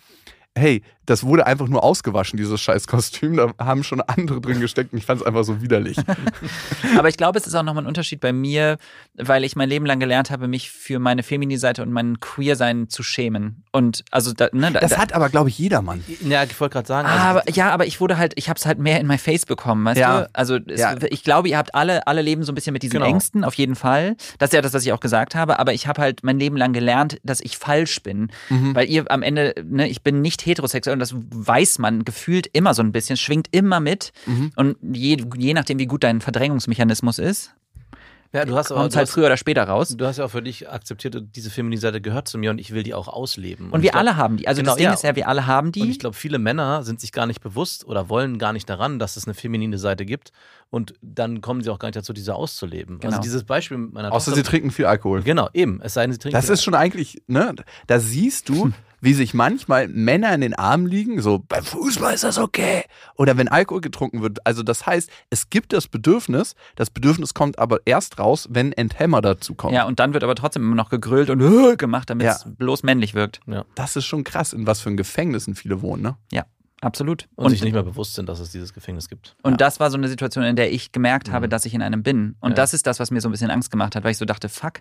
hey, das wurde einfach nur ausgewaschen, dieses Scheißkostüm. Da haben schon andere drin gesteckt und ich fand es einfach so widerlich. Aber ich glaube, es ist auch nochmal ein Unterschied bei mir, weil ich mein Leben lang gelernt habe, mich für meine Femini-Seite und mein Queer-Sein zu schämen. Und also, da, ne, da, Das da, hat aber, glaube ich, jedermann. Ja, ich wollte gerade sagen, also aber, ja, aber ich wurde halt, ich habe es halt mehr in mein Face bekommen, weißt Ja. du? Also es, Ja. ich glaube, ihr habt alle, alle leben so ein bisschen mit diesen Genau. Ängsten, auf jeden Fall. Das ist ja das, was ich auch gesagt habe. Aber ich habe halt mein Leben lang gelernt, dass ich falsch bin. Mhm. Weil ihr am Ende, ne, ich bin nicht heterosexuell und das weiß man gefühlt immer so ein bisschen, schwingt immer mit. Mhm. Und je, je nachdem, wie gut dein Verdrängungsmechanismus ist, ja, du hast aber kommt du halt hast, früher oder später raus. du hast ja auch für dich akzeptiert, diese feminine Seite gehört zu mir und ich will die auch ausleben. Und ich wir glaub- alle haben die. Also Genau, das Ding ja. ist ja, wir alle haben die. Und ich glaube, viele Männer sind sich gar nicht bewusst oder wollen gar nicht daran, dass es eine feminine Seite gibt. Und dann kommen sie auch gar nicht dazu, diese auszuleben. Genau. Also dieses Beispiel mit meiner Außer Tochter. sie trinken viel Alkohol. Genau, eben. Es sei denn, sie trinken. Das ist schon eigentlich, ne? Da siehst du, wie sich manchmal Männer in den Armen liegen, so beim Fußball ist das okay. Oder wenn Alkohol getrunken wird. Also das heißt, es gibt das Bedürfnis, das Bedürfnis kommt aber erst raus, wenn Enthemmer dazu kommt. ja, und dann wird aber trotzdem immer noch gegrillt und äh, gemacht, damit es Ja. bloß männlich wirkt. Das ist schon krass, in was für ein Gefängnissen viele wohnen, ne? Ja, absolut. und, sich nicht mehr bewusst sind, dass es dieses Gefängnis gibt. Und das war so eine Situation, in der ich gemerkt Mhm. habe, dass ich in einem bin. Und Ja. das ist das, was mir so ein bisschen Angst gemacht hat, weil ich so dachte, fuck,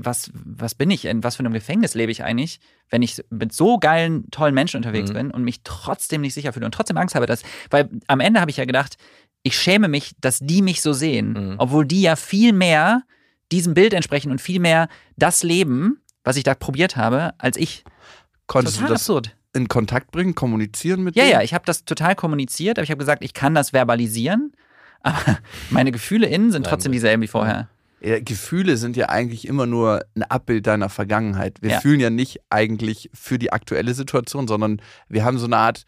was, was bin ich? In was für einem Gefängnis lebe ich eigentlich, wenn ich mit so geilen, tollen Menschen unterwegs Mhm. bin und mich trotzdem nicht sicher fühle und trotzdem Angst habe, dass, weil am Ende habe ich ja gedacht, ich schäme mich, dass die mich so sehen, Mhm. obwohl die ja viel mehr diesem Bild entsprechen und viel mehr das leben, was ich da probiert habe, als ich. Konntest Total du das absurd. In Kontakt bringen, kommunizieren mit Ja, denen? ja, ich habe das total kommuniziert, aber ich habe gesagt, ich kann das verbalisieren, aber meine Gefühle innen sind trotzdem dieselben wie vorher. Ja, Gefühle sind ja eigentlich immer nur ein Abbild deiner Vergangenheit. Wir Ja. fühlen ja nicht eigentlich für die aktuelle Situation, sondern wir haben so eine Art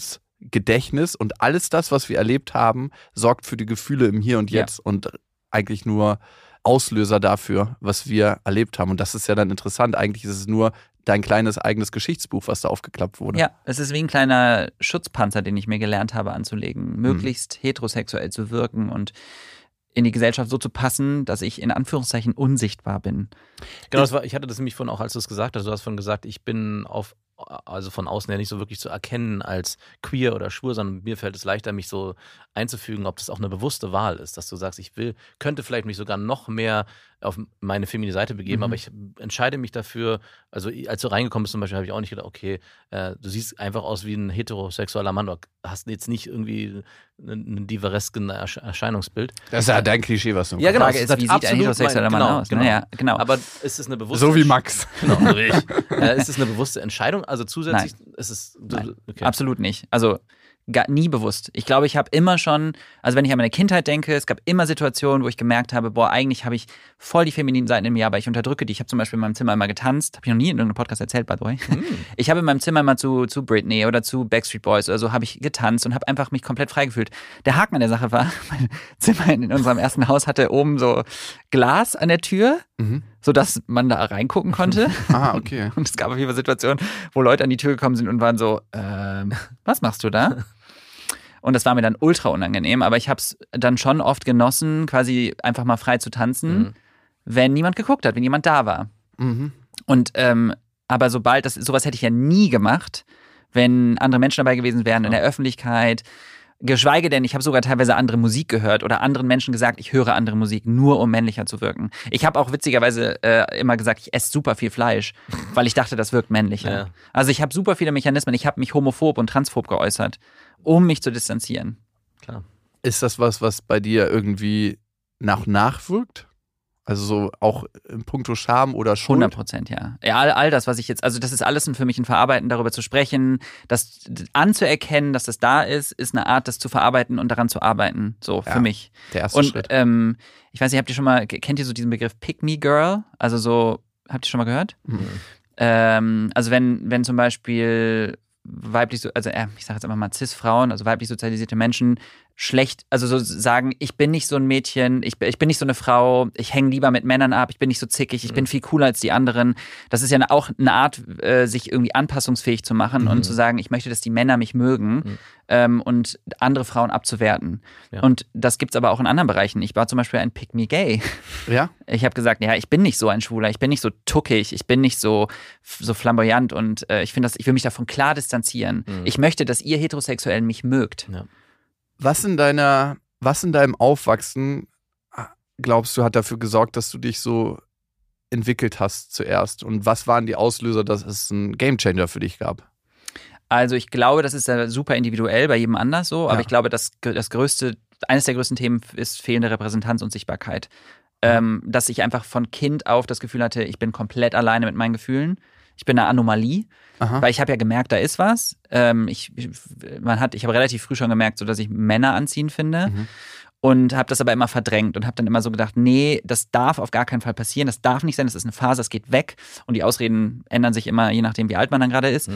Gefühlsgedächtnis und alles das, was wir erlebt haben, sorgt für die Gefühle im Hier und Ja. Jetzt und eigentlich nur Auslöser dafür, was wir erlebt haben. Und das ist ja dann interessant. Eigentlich ist es nur dein kleines eigenes Geschichtsbuch, was da aufgeklappt wurde. Ja, es ist wie ein kleiner Schutzpanzer, den ich mir gelernt habe anzulegen, möglichst heterosexuell zu wirken und in die Gesellschaft so zu passen, dass ich in Anführungszeichen unsichtbar bin. Genau, das war, ich hatte das nämlich von auch, als du es gesagt hast, du hast von gesagt, ich bin auf, also von außen her nicht so wirklich zu erkennen als queer oder schwul, sondern mir fällt es leichter, mich so einzufügen, ob das auch eine bewusste Wahl ist, dass du sagst, ich will, könnte vielleicht mich sogar noch mehr auf meine feminine Seite begeben, Mhm. aber ich entscheide mich dafür, also als du reingekommen bist zum Beispiel, habe ich auch nicht gedacht, okay, äh, du siehst einfach aus wie ein heterosexueller Mann, du hast jetzt nicht irgendwie ein, ein diveresken Ersch Erscheinungsbild. Das ist ja dein Klischee, was du Ja, genau. Frage ist, wie sieht ein heterosexueller mein- Mann genau, aus? genau. Naja, genau. Aber ist es eine bewusste So wie Max. Genau, so wie ich. äh, ist es eine bewusste Entscheidung? Also zusätzlich ist es. Nein. okay. Absolut nicht. Also gar, nie bewusst. Ich glaube, ich habe immer schon, also wenn ich an meine Kindheit denke, es gab immer Situationen, wo ich gemerkt habe, boah, eigentlich habe ich voll die femininen Seiten in mir, aber ich unterdrücke die. Ich habe zum Beispiel in meinem Zimmer immer getanzt, habe ich noch nie in irgendeinem Podcast erzählt, by the way. Hm. Ich habe in meinem Zimmer immer zu, zu Britney oder zu Backstreet Boys oder so, habe ich getanzt und habe einfach mich komplett frei gefühlt. Der Haken an der Sache war, mein Zimmer in unserem ersten Haus hatte oben so Glas an der Tür, Mhm. sodass man da reingucken konnte. Ah, okay. Und es gab auf jeden Fall Situationen, wo Leute an die Tür gekommen sind und waren so, ähm, was machst du da? Und das war mir dann ultra unangenehm, aber ich habe es dann schon oft genossen, quasi einfach mal frei zu tanzen, Mhm. wenn niemand geguckt hat, wenn jemand da war. Mhm. Und ähm, aber sobald das sowas hätte ich ja nie gemacht, wenn andere Menschen dabei gewesen wären in Ja. der Öffentlichkeit. Geschweige denn, ich habe sogar teilweise andere Musik gehört oder anderen Menschen gesagt, ich höre andere Musik, nur um männlicher zu wirken. Ich habe auch witzigerweise äh, immer gesagt, ich esse super viel Fleisch, weil ich dachte, das wirkt männlicher. Ja. Also ich habe super viele Mechanismen. Ich habe mich homophob und transphob geäußert, um mich zu distanzieren. Klar. Ist das was, was bei dir irgendwie nach nachwirkt? Also so auch in puncto Scham oder Schuld? 100 Prozent, ja. ja all, all das, was ich jetzt, also das ist alles für mich ein Verarbeiten, darüber zu sprechen, das anzuerkennen, dass das da ist, ist eine Art, das zu verarbeiten und daran zu arbeiten. So, Ja, für mich. Der erste Und Schritt. ähm, ich weiß nicht, habt ihr schon mal, kennt ihr so diesen Begriff Pick Me Girl? Also so, habt ihr schon mal gehört? Mhm. Ähm, also wenn, wenn zum Beispiel weiblich, so- also äh, ich sage jetzt einfach mal Cis-Frauen, also weiblich sozialisierte Menschen, schlecht, also so sagen, ich bin nicht so ein Mädchen, ich, bin- ich bin nicht so eine Frau, ich hänge lieber mit Männern ab, ich bin nicht so zickig, ich bin viel cooler als die anderen. Das ist ja auch eine Art, äh, sich irgendwie anpassungsfähig zu machen und zu sagen, ich möchte, dass die Männer mich mögen ähm, und andere Frauen abzuwerten. Ja. Und das gibt's aber auch in anderen Bereichen. Ich war zum Beispiel ein Pick-me-gay. Ja? Ich habe gesagt, ja, ich bin nicht so ein Schwuler, ich bin nicht so tuckig, ich bin nicht so, so flamboyant und äh, ich finde das, ich will mich davon klar distanzieren. Ich möchte, dass ihr Heterosexuellen mich mögt. Was in deiner, was in deinem Aufwachsen ah, glaubst du, hat dafür gesorgt, dass du dich so entwickelt hast zuerst? Und was waren die Auslöser, dass es einen Gamechanger für dich gab? Also ich glaube, das ist ja super individuell, bei jedem anders so, aber Ja. ich glaube, das, das größte, eines der größten Themen ist fehlende Repräsentanz und Sichtbarkeit. Ähm, dass ich einfach von Kind auf das Gefühl hatte, ich bin komplett alleine mit meinen Gefühlen. Ich bin eine Anomalie, Aha. weil ich habe ja gemerkt, da ist was. Ähm, ich, man hat, ich habe relativ früh schon gemerkt, so dass ich Männer anziehen finde. Mhm. Und habe das aber immer verdrängt und habe dann immer so gedacht, nee, das darf auf gar keinen Fall passieren, das darf nicht sein, das ist eine Phase, das geht weg. Und die Ausreden ändern sich immer, je nachdem, wie alt man dann gerade ist.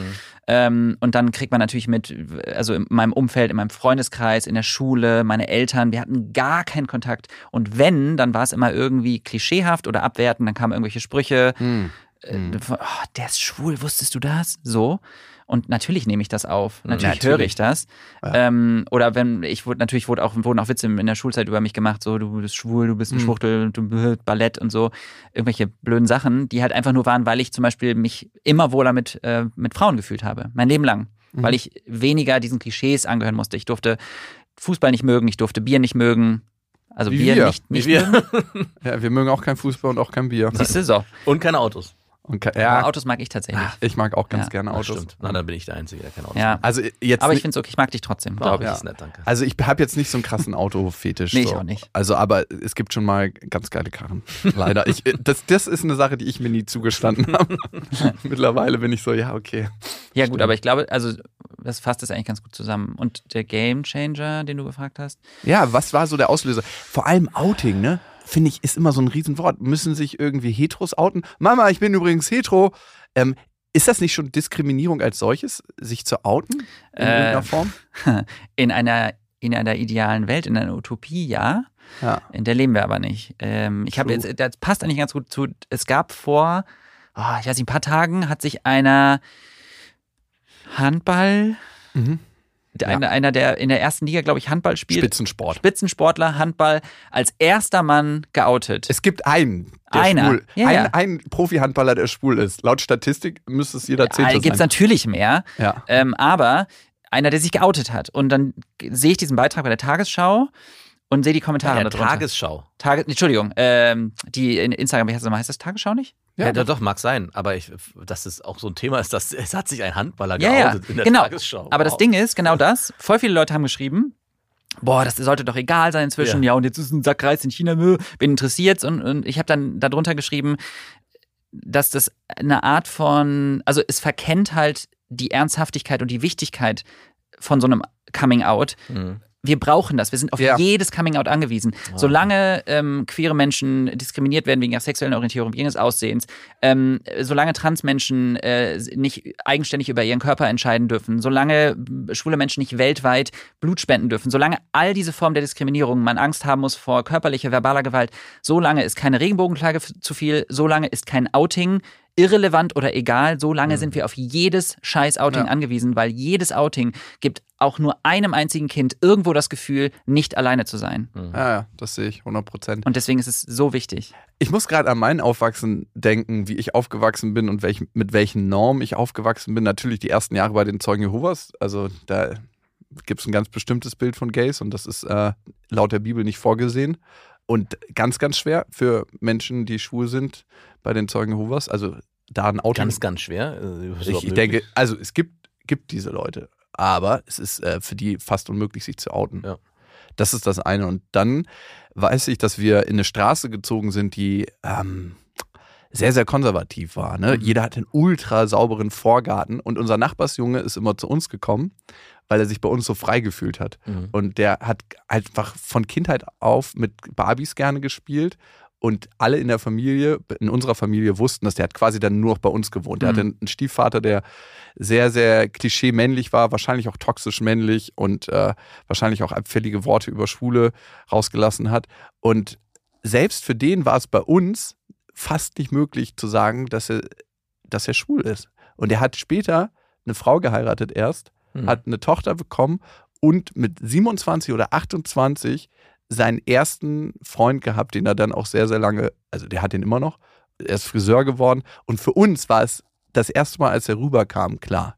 Ähm, und dann kriegt man natürlich mit, also in meinem Umfeld, in meinem Freundeskreis, in der Schule, meine Eltern, wir hatten gar keinen Kontakt. Und wenn, dann war es immer irgendwie klischeehaft oder abwertend, dann kamen irgendwelche Sprüche. Hm. Von, oh, der ist schwul, wusstest du das? So. Und natürlich nehme ich das auf. Natürlich, Natürlich. höre ich das. Ähm, oder wenn, ich wurde, natürlich wurde auch, wurden auch Witze in der Schulzeit über mich gemacht, so, du bist schwul, du bist ein Mhm. Schwuchtel, du bist Ballett und so. Irgendwelche blöden Sachen, die halt einfach nur waren, weil ich zum Beispiel mich immer wohler mit, äh, mit Frauen gefühlt habe. Mein Leben lang. Mhm. Weil ich weniger diesen Klischees angehören musste. Ich durfte Fußball nicht mögen, ich durfte Bier nicht mögen. Also Wie Bier wir. nicht, nicht Wie wir. mögen. Ja, wir mögen auch kein Fußball und auch kein Bier. Siehst du so. Und keine Autos. Und ke- Aber ja, Autos mag ich tatsächlich. ich mag auch ganz Ja, gerne Das Autos. stimmt. Na, dann bin ich der Einzige, der kein Auto ja. Also jetzt Aber ich finde es okay, ich mag dich trotzdem, glaube glaube ich. ich. ist nett, danke. Also ich habe jetzt nicht so einen krassen Autofetisch. Nee, ich so. auch nicht. Also, aber es gibt schon mal ganz geile Karren. Leider. Ich, das, das ist eine Sache, die ich mir nie zugestanden habe. Mittlerweile bin ich so, ja, okay. Ja, gut, aber ich glaube, also das fasst es eigentlich ganz gut zusammen. Und der Game Changer, den du gefragt hast? Ja, was war so der Auslöser? Vor allem Outing, ne? Finde ich, ist immer so ein Riesenwort. Müssen sich irgendwie Heteros outen? Mama, ich bin übrigens hetero. Ähm, ist das nicht schon Diskriminierung als solches, sich zu outen? In Äh, irgendeiner Form? In einer, in einer idealen Welt, in einer Utopie, ja. Ja. In der leben wir aber nicht. Ähm, ich habe jetzt, das passt eigentlich ganz gut zu. Es gab vor, oh, ich weiß nicht, ein paar Tagen hat sich einer Handball, Mhm. Ja. einer, einer, der in der ersten Liga, glaube ich, Handball spielt, Spitzensport. Spitzensportler, Handball, als erster Mann geoutet. Es gibt einen, der Einer. schwul. Ja, ein, ja. ein Profi-Handballer, der schwul ist. Laut Statistik müsste es jeder Zehnte Gibt es natürlich mehr. Ja. Ähm, aber einer, der sich geoutet hat. Und dann sehe ich diesen Beitrag bei der Tagesschau und sehe die Kommentare der darunter. Tagesschau. Tage, Entschuldigung, ähm, die in Instagram, wie heißt das? Heißt das Tagesschau nicht? Ja, ja, doch, mag sein. Aber ich, dass es auch so ein Thema ist, dass es hat sich ein Handballer Ja, ja, geoutet in der genau. Tagesschau. Aber das. Ding ist, genau das, voll viele Leute haben geschrieben, boah, das sollte doch egal sein inzwischen, ja, Ja. und jetzt ist ein Sackreis in China, nö, wen interessiert's? Und, und ich habe dann darunter geschrieben, dass das eine Art von, also es verkennt halt die Ernsthaftigkeit und die Wichtigkeit von so einem Coming Out. Mhm. Wir brauchen das. Wir sind auf Ja. jedes Coming Out angewiesen. Solange ähm, queere Menschen diskriminiert werden wegen ihrer sexuellen Orientierung, wegen ihres Aussehens, ähm, solange Transmenschen äh, nicht eigenständig über ihren Körper entscheiden dürfen, solange schwule Menschen nicht weltweit Blut spenden dürfen, solange all diese Formen der Diskriminierung man Angst haben muss vor körperlicher, verbaler Gewalt, solange ist keine Regenbogenklage zu viel, solange ist kein Outing irrelevant oder egal, solange sind wir auf jedes scheiß Outing Ja. angewiesen, weil jedes Outing gibt auch nur einem einzigen Kind irgendwo das Gefühl, nicht alleine zu sein. Ja, ja, das sehe ich 100 Prozent. Und deswegen ist es so wichtig. Ich muss gerade an mein Aufwachsen denken, wie ich aufgewachsen bin und welch, mit welchen Normen ich aufgewachsen bin. Natürlich die ersten Jahre bei den Zeugen Jehovas. Also da gibt es ein ganz bestimmtes Bild von Gays und das ist äh, laut der Bibel nicht vorgesehen. Und ganz, ganz schwer für Menschen, die schwul sind bei den Zeugen Jehovas. Also da ein Outing. Ganz, ganz schwer. Äh, ich, ich denke, also es gibt, gibt diese Leute, aber es ist äh, für die fast unmöglich, sich zu outen. Ja. Das ist das eine. Und dann weiß ich, dass wir in eine Straße gezogen sind, die ähm, sehr, sehr konservativ war. Ne? Jeder hat einen ultra sauberen Vorgarten und unser Nachbarsjunge ist immer zu uns gekommen, weil er sich bei uns so frei gefühlt hat. Mhm. Und der hat einfach von Kindheit auf mit Barbies gerne gespielt und alle in der Familie, in unserer Familie wussten das. Der hat quasi dann nur noch bei uns gewohnt. Der Mhm. hatte einen Stiefvater, der sehr, sehr klischee-männlich war, wahrscheinlich auch toxisch männlich und äh, wahrscheinlich auch abfällige Worte über Schwule rausgelassen hat. Und selbst für den war es bei uns fast nicht möglich zu sagen, dass er, dass er schwul ist. Und er hat später eine Frau geheiratet erst, Hm. hat eine Tochter bekommen und mit 27 oder 28 seinen ersten Freund gehabt, den er dann auch sehr, sehr lange, also der hat den immer noch, er ist Friseur geworden. Und für uns war es das erste Mal, als er rüberkam, klar.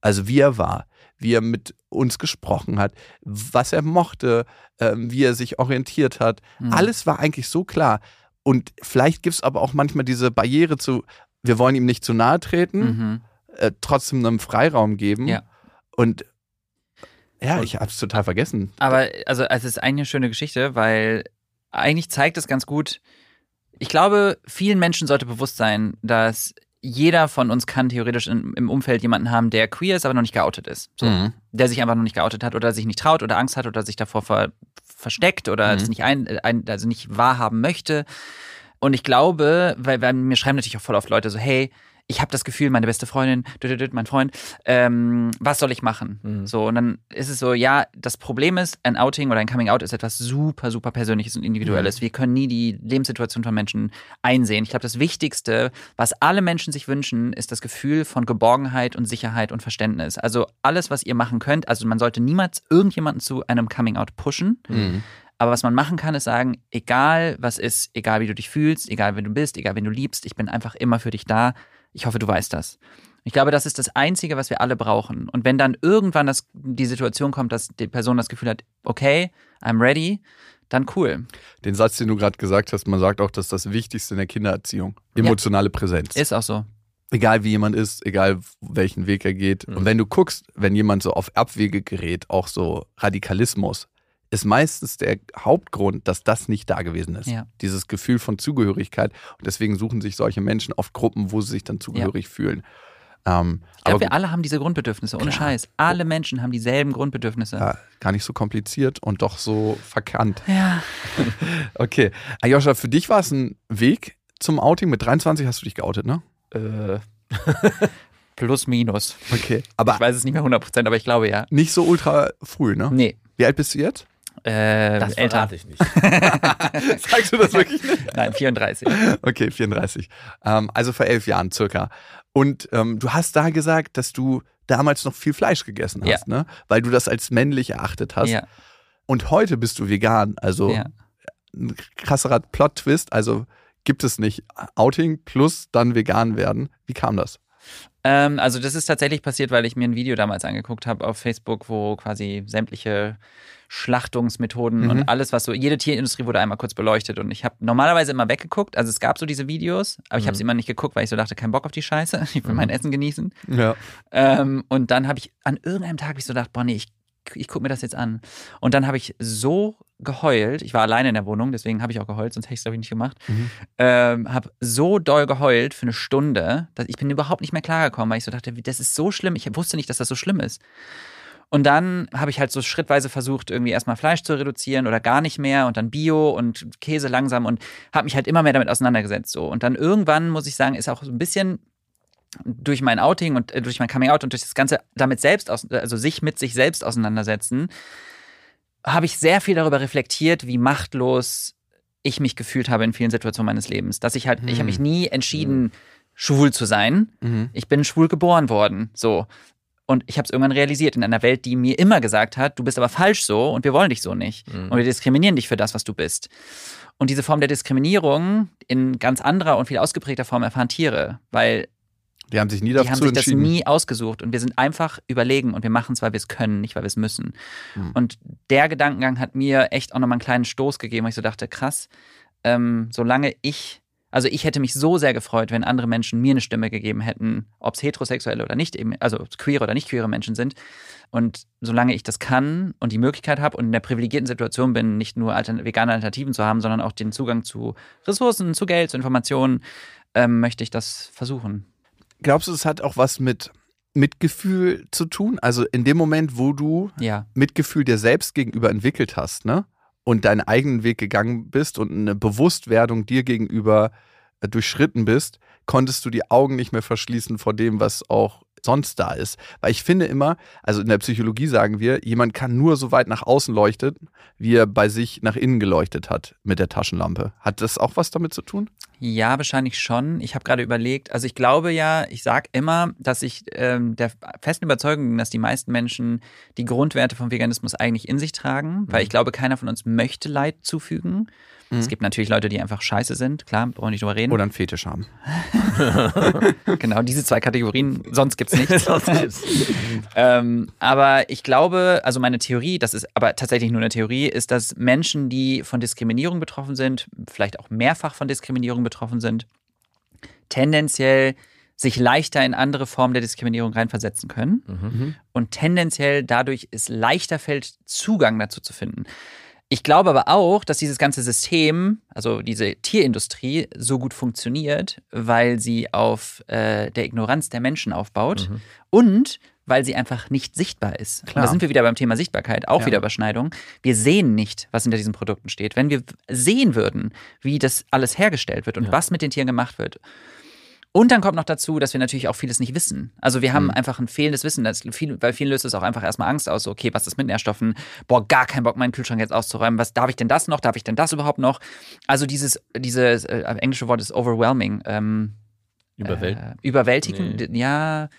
Also wie er war, wie er mit uns gesprochen hat, was er mochte, ähm, wie er sich orientiert hat. Mhm. Alles war eigentlich so klar. Und vielleicht gibt es aber auch manchmal diese Barriere zu, wir wollen ihm nicht zu nahe treten, Mhm. äh, trotzdem einem Freiraum geben. Ja. Und ja, ich habe es total vergessen. Aber also es ist eine schöne Geschichte, weil eigentlich zeigt es ganz gut. Ich glaube, vielen Menschen sollte bewusst sein, dass jeder von uns kann theoretisch in, im Umfeld jemanden haben, der queer ist, aber noch nicht geoutet ist. So. Mhm. Der sich einfach noch nicht geoutet hat oder sich nicht traut oder Angst hat oder sich davor ver versteckt oder Mhm. das nicht ein, ein, also nicht wahrhaben möchte. Und ich glaube, weil, weil mir schreiben natürlich auch voll oft Leute so, hey, ich habe das Gefühl, meine beste Freundin, mein Freund, ähm, was soll ich machen? Mhm. So, und dann ist es so, ja, das Problem ist, ein Outing oder ein Coming Out ist etwas super, super Persönliches und Individuelles. Wir können nie die Lebenssituation von Menschen einsehen. Ich glaube, das Wichtigste, was alle Menschen sich wünschen, ist das Gefühl von Geborgenheit und Sicherheit und Verständnis. Also alles, was ihr machen könnt, also man sollte niemals irgendjemanden zu einem Coming Out pushen. Mhm. Aber was man machen kann, ist sagen, egal was ist, egal wie du dich fühlst, egal wer du bist, egal wen du liebst, ich bin einfach immer für dich da. Ich hoffe, du weißt das. Ich glaube, das ist das Einzige, was wir alle brauchen. Und wenn dann irgendwann das, die Situation kommt, dass die Person das Gefühl hat, okay, I'm ready, dann cool. Den Satz, den du gerade gesagt hast, man sagt auch, das ist das Wichtigste in der Kindererziehung. Emotionale Präsenz. Ist auch so. egal wie jemand ist, egal welchen Weg er geht. Mhm. Und wenn du guckst, wenn jemand so auf Abwege gerät, auch so Radikalismus, ist meistens der Hauptgrund, dass das nicht da gewesen ist. Ja. Dieses Gefühl von Zugehörigkeit. Und deswegen suchen sich solche Menschen oft Gruppen, wo sie sich dann zugehörig fühlen. Ähm, Ich glaube, aber wir alle haben diese Grundbedürfnisse, ohne Klar. Scheiß. Alle Menschen haben dieselben Grundbedürfnisse. ja, gar nicht so kompliziert und doch so verkannt. Ja. Okay. Ayosha, für dich war es ein Weg zum Outing. Mit 23 hast du dich geoutet, ne? Äh, plus, minus. Okay. Aber ich weiß es nicht mehr 100%, aber ich glaube ja. nicht so ultra früh, ne? Nee. Wie alt bist du jetzt? Äh, Das älter. ich nicht. Sagst du das wirklich nicht? Nein, 34. Okay, 34. Ähm, also vor elf Jahren circa. Und ähm, du hast da gesagt, dass du damals noch viel Fleisch gegessen hast, ne? Weil du das als männlich erachtet hast. Ja, Und heute bist du vegan. Also ja. ein krasserer Plot-Twist. Also gibt es nicht Outing plus dann vegan werden. Wie kam das? Ähm, also das ist tatsächlich passiert, weil ich mir ein Video damals angeguckt habe auf Facebook, wo quasi sämtliche Schlachtungsmethoden Mhm. und alles, was so, jede Tierindustrie wurde einmal kurz beleuchtet und ich habe normalerweise immer weggeguckt, also es gab so diese Videos, aber ich habe Mhm. sie immer nicht geguckt, weil ich so dachte, kein Bock auf die Scheiße, ich will mein Essen genießen. Ja. Ähm, und dann habe ich an irgendeinem Tag ich so gedacht, boah nee, ich, ich gucke mir das jetzt an. Und dann habe ich so geheult, ich war alleine in der Wohnung, deswegen habe ich auch geheult, sonst hätte ich es glaube ich nicht gemacht. Mhm. Ähm, habe so doll geheult für eine Stunde, dass ich bin überhaupt nicht mehr klargekommen, weil ich so dachte, das ist so schlimm. Ich wusste nicht, dass das so schlimm ist. Und dann habe ich halt so schrittweise versucht, irgendwie erstmal Fleisch zu reduzieren oder gar nicht mehr und dann Bio und Käse langsam und habe mich halt immer mehr damit auseinandergesetzt. So. Und dann irgendwann, muss ich sagen, ist auch so ein bisschen durch mein Outing und äh, durch mein Coming Out und durch das Ganze damit selbst, aus, also sich mit sich selbst auseinandersetzen, habe ich sehr viel darüber reflektiert, wie machtlos ich mich gefühlt habe in vielen Situationen meines Lebens. Dass ich halt, ich habe mich nie entschieden, schwul zu sein. Mhm. Ich bin schwul geboren worden. So. Und ich habe es irgendwann realisiert in einer Welt, die mir immer gesagt hat, du bist aber falsch so und wir wollen dich so nicht. Mhm. Und wir diskriminieren dich für das, was du bist. Und diese Form der Diskriminierung in ganz anderer und viel ausgeprägter Form erfahren Tiere, weil Die haben sich nie die dazu haben sich das nie ausgesucht und wir sind einfach überlegen und wir machen es, weil wir es können, nicht weil wir es müssen. Hm. Und der Gedankengang hat mir echt auch nochmal einen kleinen Stoß gegeben, weil ich so dachte, krass, ähm, solange ich, also ich hätte mich so sehr gefreut, wenn andere Menschen mir eine Stimme gegeben hätten, ob es heterosexuelle oder nicht, eben, also queere oder nicht queere Menschen sind. Und solange ich das kann und die Möglichkeit habe und in der privilegierten Situation bin, nicht nur altern vegane Alternativen zu haben, sondern auch den Zugang zu Ressourcen, zu Geld, zu Informationen, ähm, möchte ich das versuchen. Glaubst du, es hat auch was mit Mitgefühl zu tun? Also in dem Moment, wo du Ja. Mitgefühl dir selbst gegenüber entwickelt hast, ne? Und deinen eigenen Weg gegangen bist und eine Bewusstwerdung dir gegenüber äh, durchschritten bist, konntest du die Augen nicht mehr verschließen vor dem, was auch sonst da ist. Weil ich finde immer, also in der Psychologie sagen wir, jemand kann nur so weit nach außen leuchten, wie er bei sich nach innen geleuchtet hat mit der Taschenlampe. Hat das auch was damit zu tun? Ja, wahrscheinlich schon. Ich habe gerade überlegt, also ich glaube ja, ich sage immer, dass ich ähm, der festen Überzeugung bin, dass die meisten Menschen die Grundwerte vom Veganismus eigentlich in sich tragen, weil ich glaube, keiner von uns möchte Leid zufügen. Es gibt natürlich Leute, die einfach scheiße sind, klar, brauchen wir nicht drüber reden. Oder einen Fetisch haben. Genau, diese zwei Kategorien, sonst gibt's nichts. ähm, aber ich glaube, also meine Theorie, das ist aber tatsächlich nur eine Theorie, ist, dass Menschen, die von Diskriminierung betroffen sind, vielleicht auch mehrfach von Diskriminierung betroffen sind, tendenziell sich leichter in andere Formen der Diskriminierung reinversetzen können und tendenziell dadurch es leichter fällt, Zugang dazu zu finden. Ich glaube aber auch, dass dieses ganze System, also diese Tierindustrie, so gut funktioniert, weil sie auf äh, der Ignoranz der Menschen aufbaut und weil sie einfach nicht sichtbar ist. Und Klar. da sind wir wieder beim Thema Sichtbarkeit, auch Ja. wieder Überschneidung. Wir sehen nicht, was hinter diesen Produkten steht. Wenn wir sehen würden, wie das alles hergestellt wird und was mit den Tieren gemacht wird, und dann kommt noch dazu, dass wir natürlich auch vieles nicht wissen. Also wir haben einfach ein fehlendes Wissen. Das viel, bei vielen löst es auch einfach erstmal Angst aus. So, okay, was ist mit Nährstoffen? Boah, gar keinen Bock, meinen Kühlschrank jetzt auszuräumen. Was darf ich denn das noch? Darf ich denn das überhaupt noch? Also dieses, dieses äh, englische Wort ist overwhelming. Ähm, Überwältigt. äh, überwältigen, Nee. ja.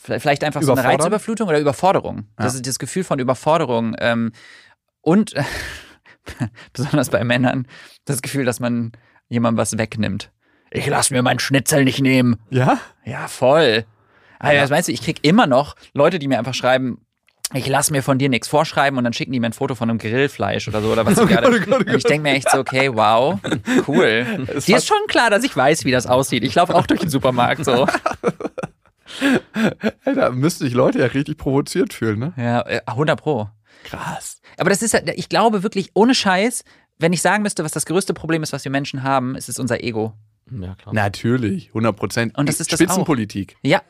Vielleicht einfach so eine? Reizüberflutung oder Überforderung. Das Ja. ist das Gefühl von Überforderung. Ähm, und besonders bei Männern das Gefühl, dass man jemandem was wegnimmt. Ich lass mir meinen Schnitzel nicht nehmen. Ja? Ja, voll. Also, was meinst du, ich krieg immer noch Leute, die mir einfach schreiben, ich lass mir von dir nichts vorschreiben und dann schicken die mir ein Foto von einem Grillfleisch oder so oder was sie gerade. Gott, oh Gott, oh Und ich denke mir echt so, okay, wow, cool. Dir ist schon klar, dass ich weiß, wie das aussieht. Ich laufe auch durch den Supermarkt so. Da müssten sich Leute ja richtig provoziert fühlen, ne? Ja, äh, 100 pro. Krass. Aber das ist, ja- ich glaube wirklich, ohne Scheiß, wenn ich sagen müsste, was das größte Problem ist, was wir Menschen haben, ist es unser Ego. Ja, klar. Natürlich, 100 Prozent. Und das ist das Spitzenpolitik. Ja,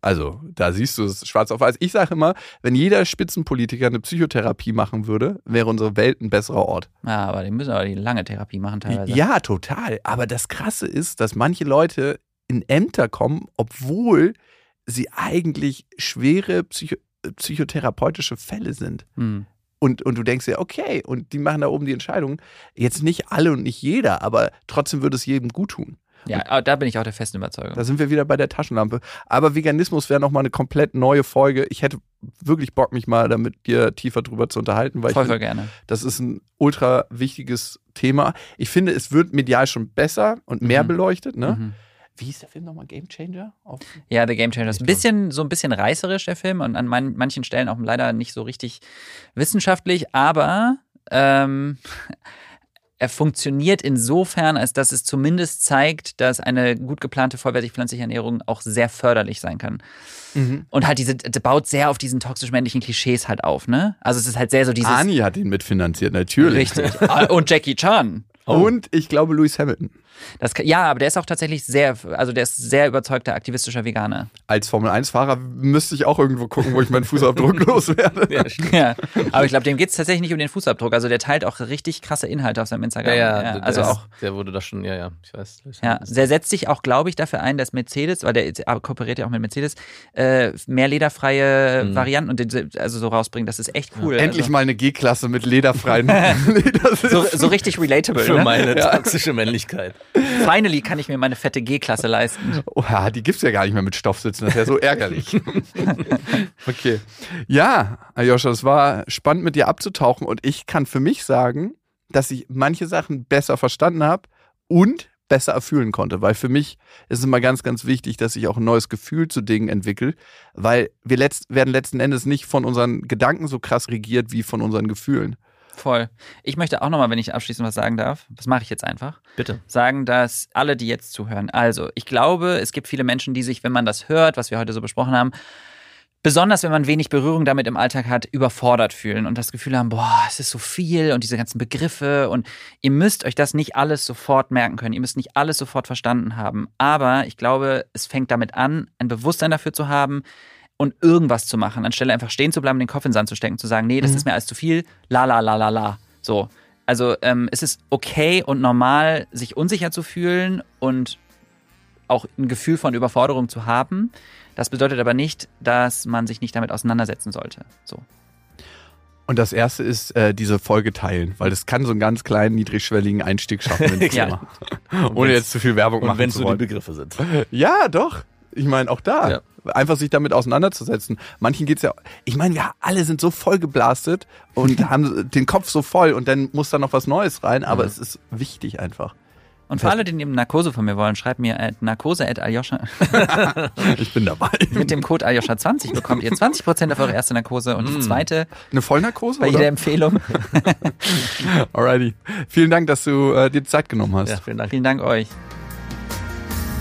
Also, da siehst du es schwarz auf weiß. Ich sage immer, wenn jeder Spitzenpolitiker eine Psychotherapie machen würde, wäre unsere Welt ein besserer Ort. ja aber die müssen aber die lange Therapie machen teilweise. Ja, total. Aber das Krasse ist, dass manche Leute in Ämter kommen, obwohl sie eigentlich schwere Psycho psychotherapeutische Fälle sind. Hm. Und, und du denkst dir, okay, und die machen da oben die Entscheidung. Jetzt nicht alle und nicht jeder, aber trotzdem würde es jedem gut tun. Ja, aber da bin ich auch der festen Überzeugung. Da sind wir wieder bei der Taschenlampe. Aber Veganismus wäre nochmal eine komplett neue Folge. Ich hätte wirklich Bock, mich mal damit dir tiefer drüber zu unterhalten, weil voll, ich voll find, gerne. das ist ein ultra wichtiges Thema. Ich finde, es wird medial schon besser und mehr Mhm. beleuchtet. Ne? Mhm. Wie hieß der Film nochmal? Game Changer? Auf Ja, The Game Changer ist ein bisschen, so ein bisschen reißerisch, der Film, und an man, manchen Stellen auch leider nicht so richtig wissenschaftlich, aber ähm, er funktioniert insofern, als dass es zumindest zeigt, dass eine gut geplante vollwertig pflanzliche Ernährung auch sehr förderlich sein kann. Und halt diese, baut sehr auf diesen toxisch-männlichen Klischees halt auf, ne? Also es ist halt sehr so dieses. Ani hat ihn mitfinanziert, natürlich. Richtig. Und Jackie Chan. Und ich glaube Lewis Hamilton. Das, ja, aber der ist auch tatsächlich sehr, also der ist sehr überzeugter aktivistischer Veganer. Als Formel-1-Fahrer müsste ich auch irgendwo gucken, wo ich meinen Fußabdruck loswerde. Ja, stimmt. Ja, aber ich glaube, dem geht es tatsächlich nicht um den Fußabdruck. Also der teilt auch richtig krasse Inhalte auf seinem Instagram. Ja, ja, der, also der, auch. der wurde da schon, ja, ja, ich weiß. Ja, der setzt sich auch, glaube ich, dafür ein, dass Mercedes, weil der kooperiert ja auch mit Mercedes, äh, mehr lederfreie Mhm. Varianten und den, also so rausbringt. Das ist echt cool. Endlich also, mal eine G-Klasse mit lederfreien Ledersitzen. so, so richtig relatable. Für ne? meine toxische Männlichkeit. Finally kann ich mir meine fette G-Klasse leisten. Oh ja, die gibt's ja gar nicht mehr mit Stoffsitzen. Das ist ja so ärgerlich. okay. Ja, Ayosha, es war spannend mit dir abzutauchen und ich kann für mich sagen, dass ich manche Sachen besser verstanden habe und besser erfühlen konnte, weil für mich ist es immer ganz, ganz wichtig, dass ich auch ein neues Gefühl zu Dingen entwickle, weil wir letzt, werden letzten Endes nicht von unseren Gedanken so krass regiert wie von unseren Gefühlen. Voll. Ich möchte auch nochmal, wenn ich abschließend was sagen darf, das mache ich jetzt einfach. Bitte. sagen, dass alle, die jetzt zuhören, also ich glaube, es gibt viele Menschen, die sich, wenn man das hört, was wir heute so besprochen haben, besonders wenn man wenig Berührung damit im Alltag hat, überfordert fühlen und das Gefühl haben, boah, es ist so viel und diese ganzen Begriffe und ihr müsst euch das nicht alles sofort merken können, ihr müsst nicht alles sofort verstanden haben, aber ich glaube, es fängt damit an, ein Bewusstsein dafür zu haben, und irgendwas zu machen, anstelle einfach stehen zu bleiben, den Kopf in den Sand zu stecken, zu sagen, nee, das ist mir alles zu viel, la la la la la. So. Also ähm, es ist okay und normal, sich unsicher zu fühlen und auch ein Gefühl von Überforderung zu haben. Das bedeutet aber nicht, dass man sich nicht damit auseinandersetzen sollte. So. Und das erste ist äh, diese Folge teilen, weil das kann so einen ganz kleinen, niedrigschwelligen Einstieg schaffen ins Ja. Thema. Ohne jetzt zu viel Werbung Und machen wenn es zu nur die wollen. Begriffe sind. Ja, doch. Ich meine, auch da. Ja. Einfach sich damit auseinanderzusetzen. Manchen geht's ja, ich meine, wir alle sind so voll geblastet und haben den Kopf so voll und dann muss da noch was Neues rein, aber es ist wichtig einfach. Und für alle, die eben Narkose von mir wollen, schreibt mir at narkose at aljoscha. Ich bin dabei. Mit dem Code aljoscha20 bekommt ihr 20% auf eure erste Narkose und die zweite Eine Vollnarkose, bei jeder oder? Empfehlung. Alrighty. Vielen Dank, dass du äh, dir Zeit genommen hast. Ja, vielen Dank. Vielen Dank euch.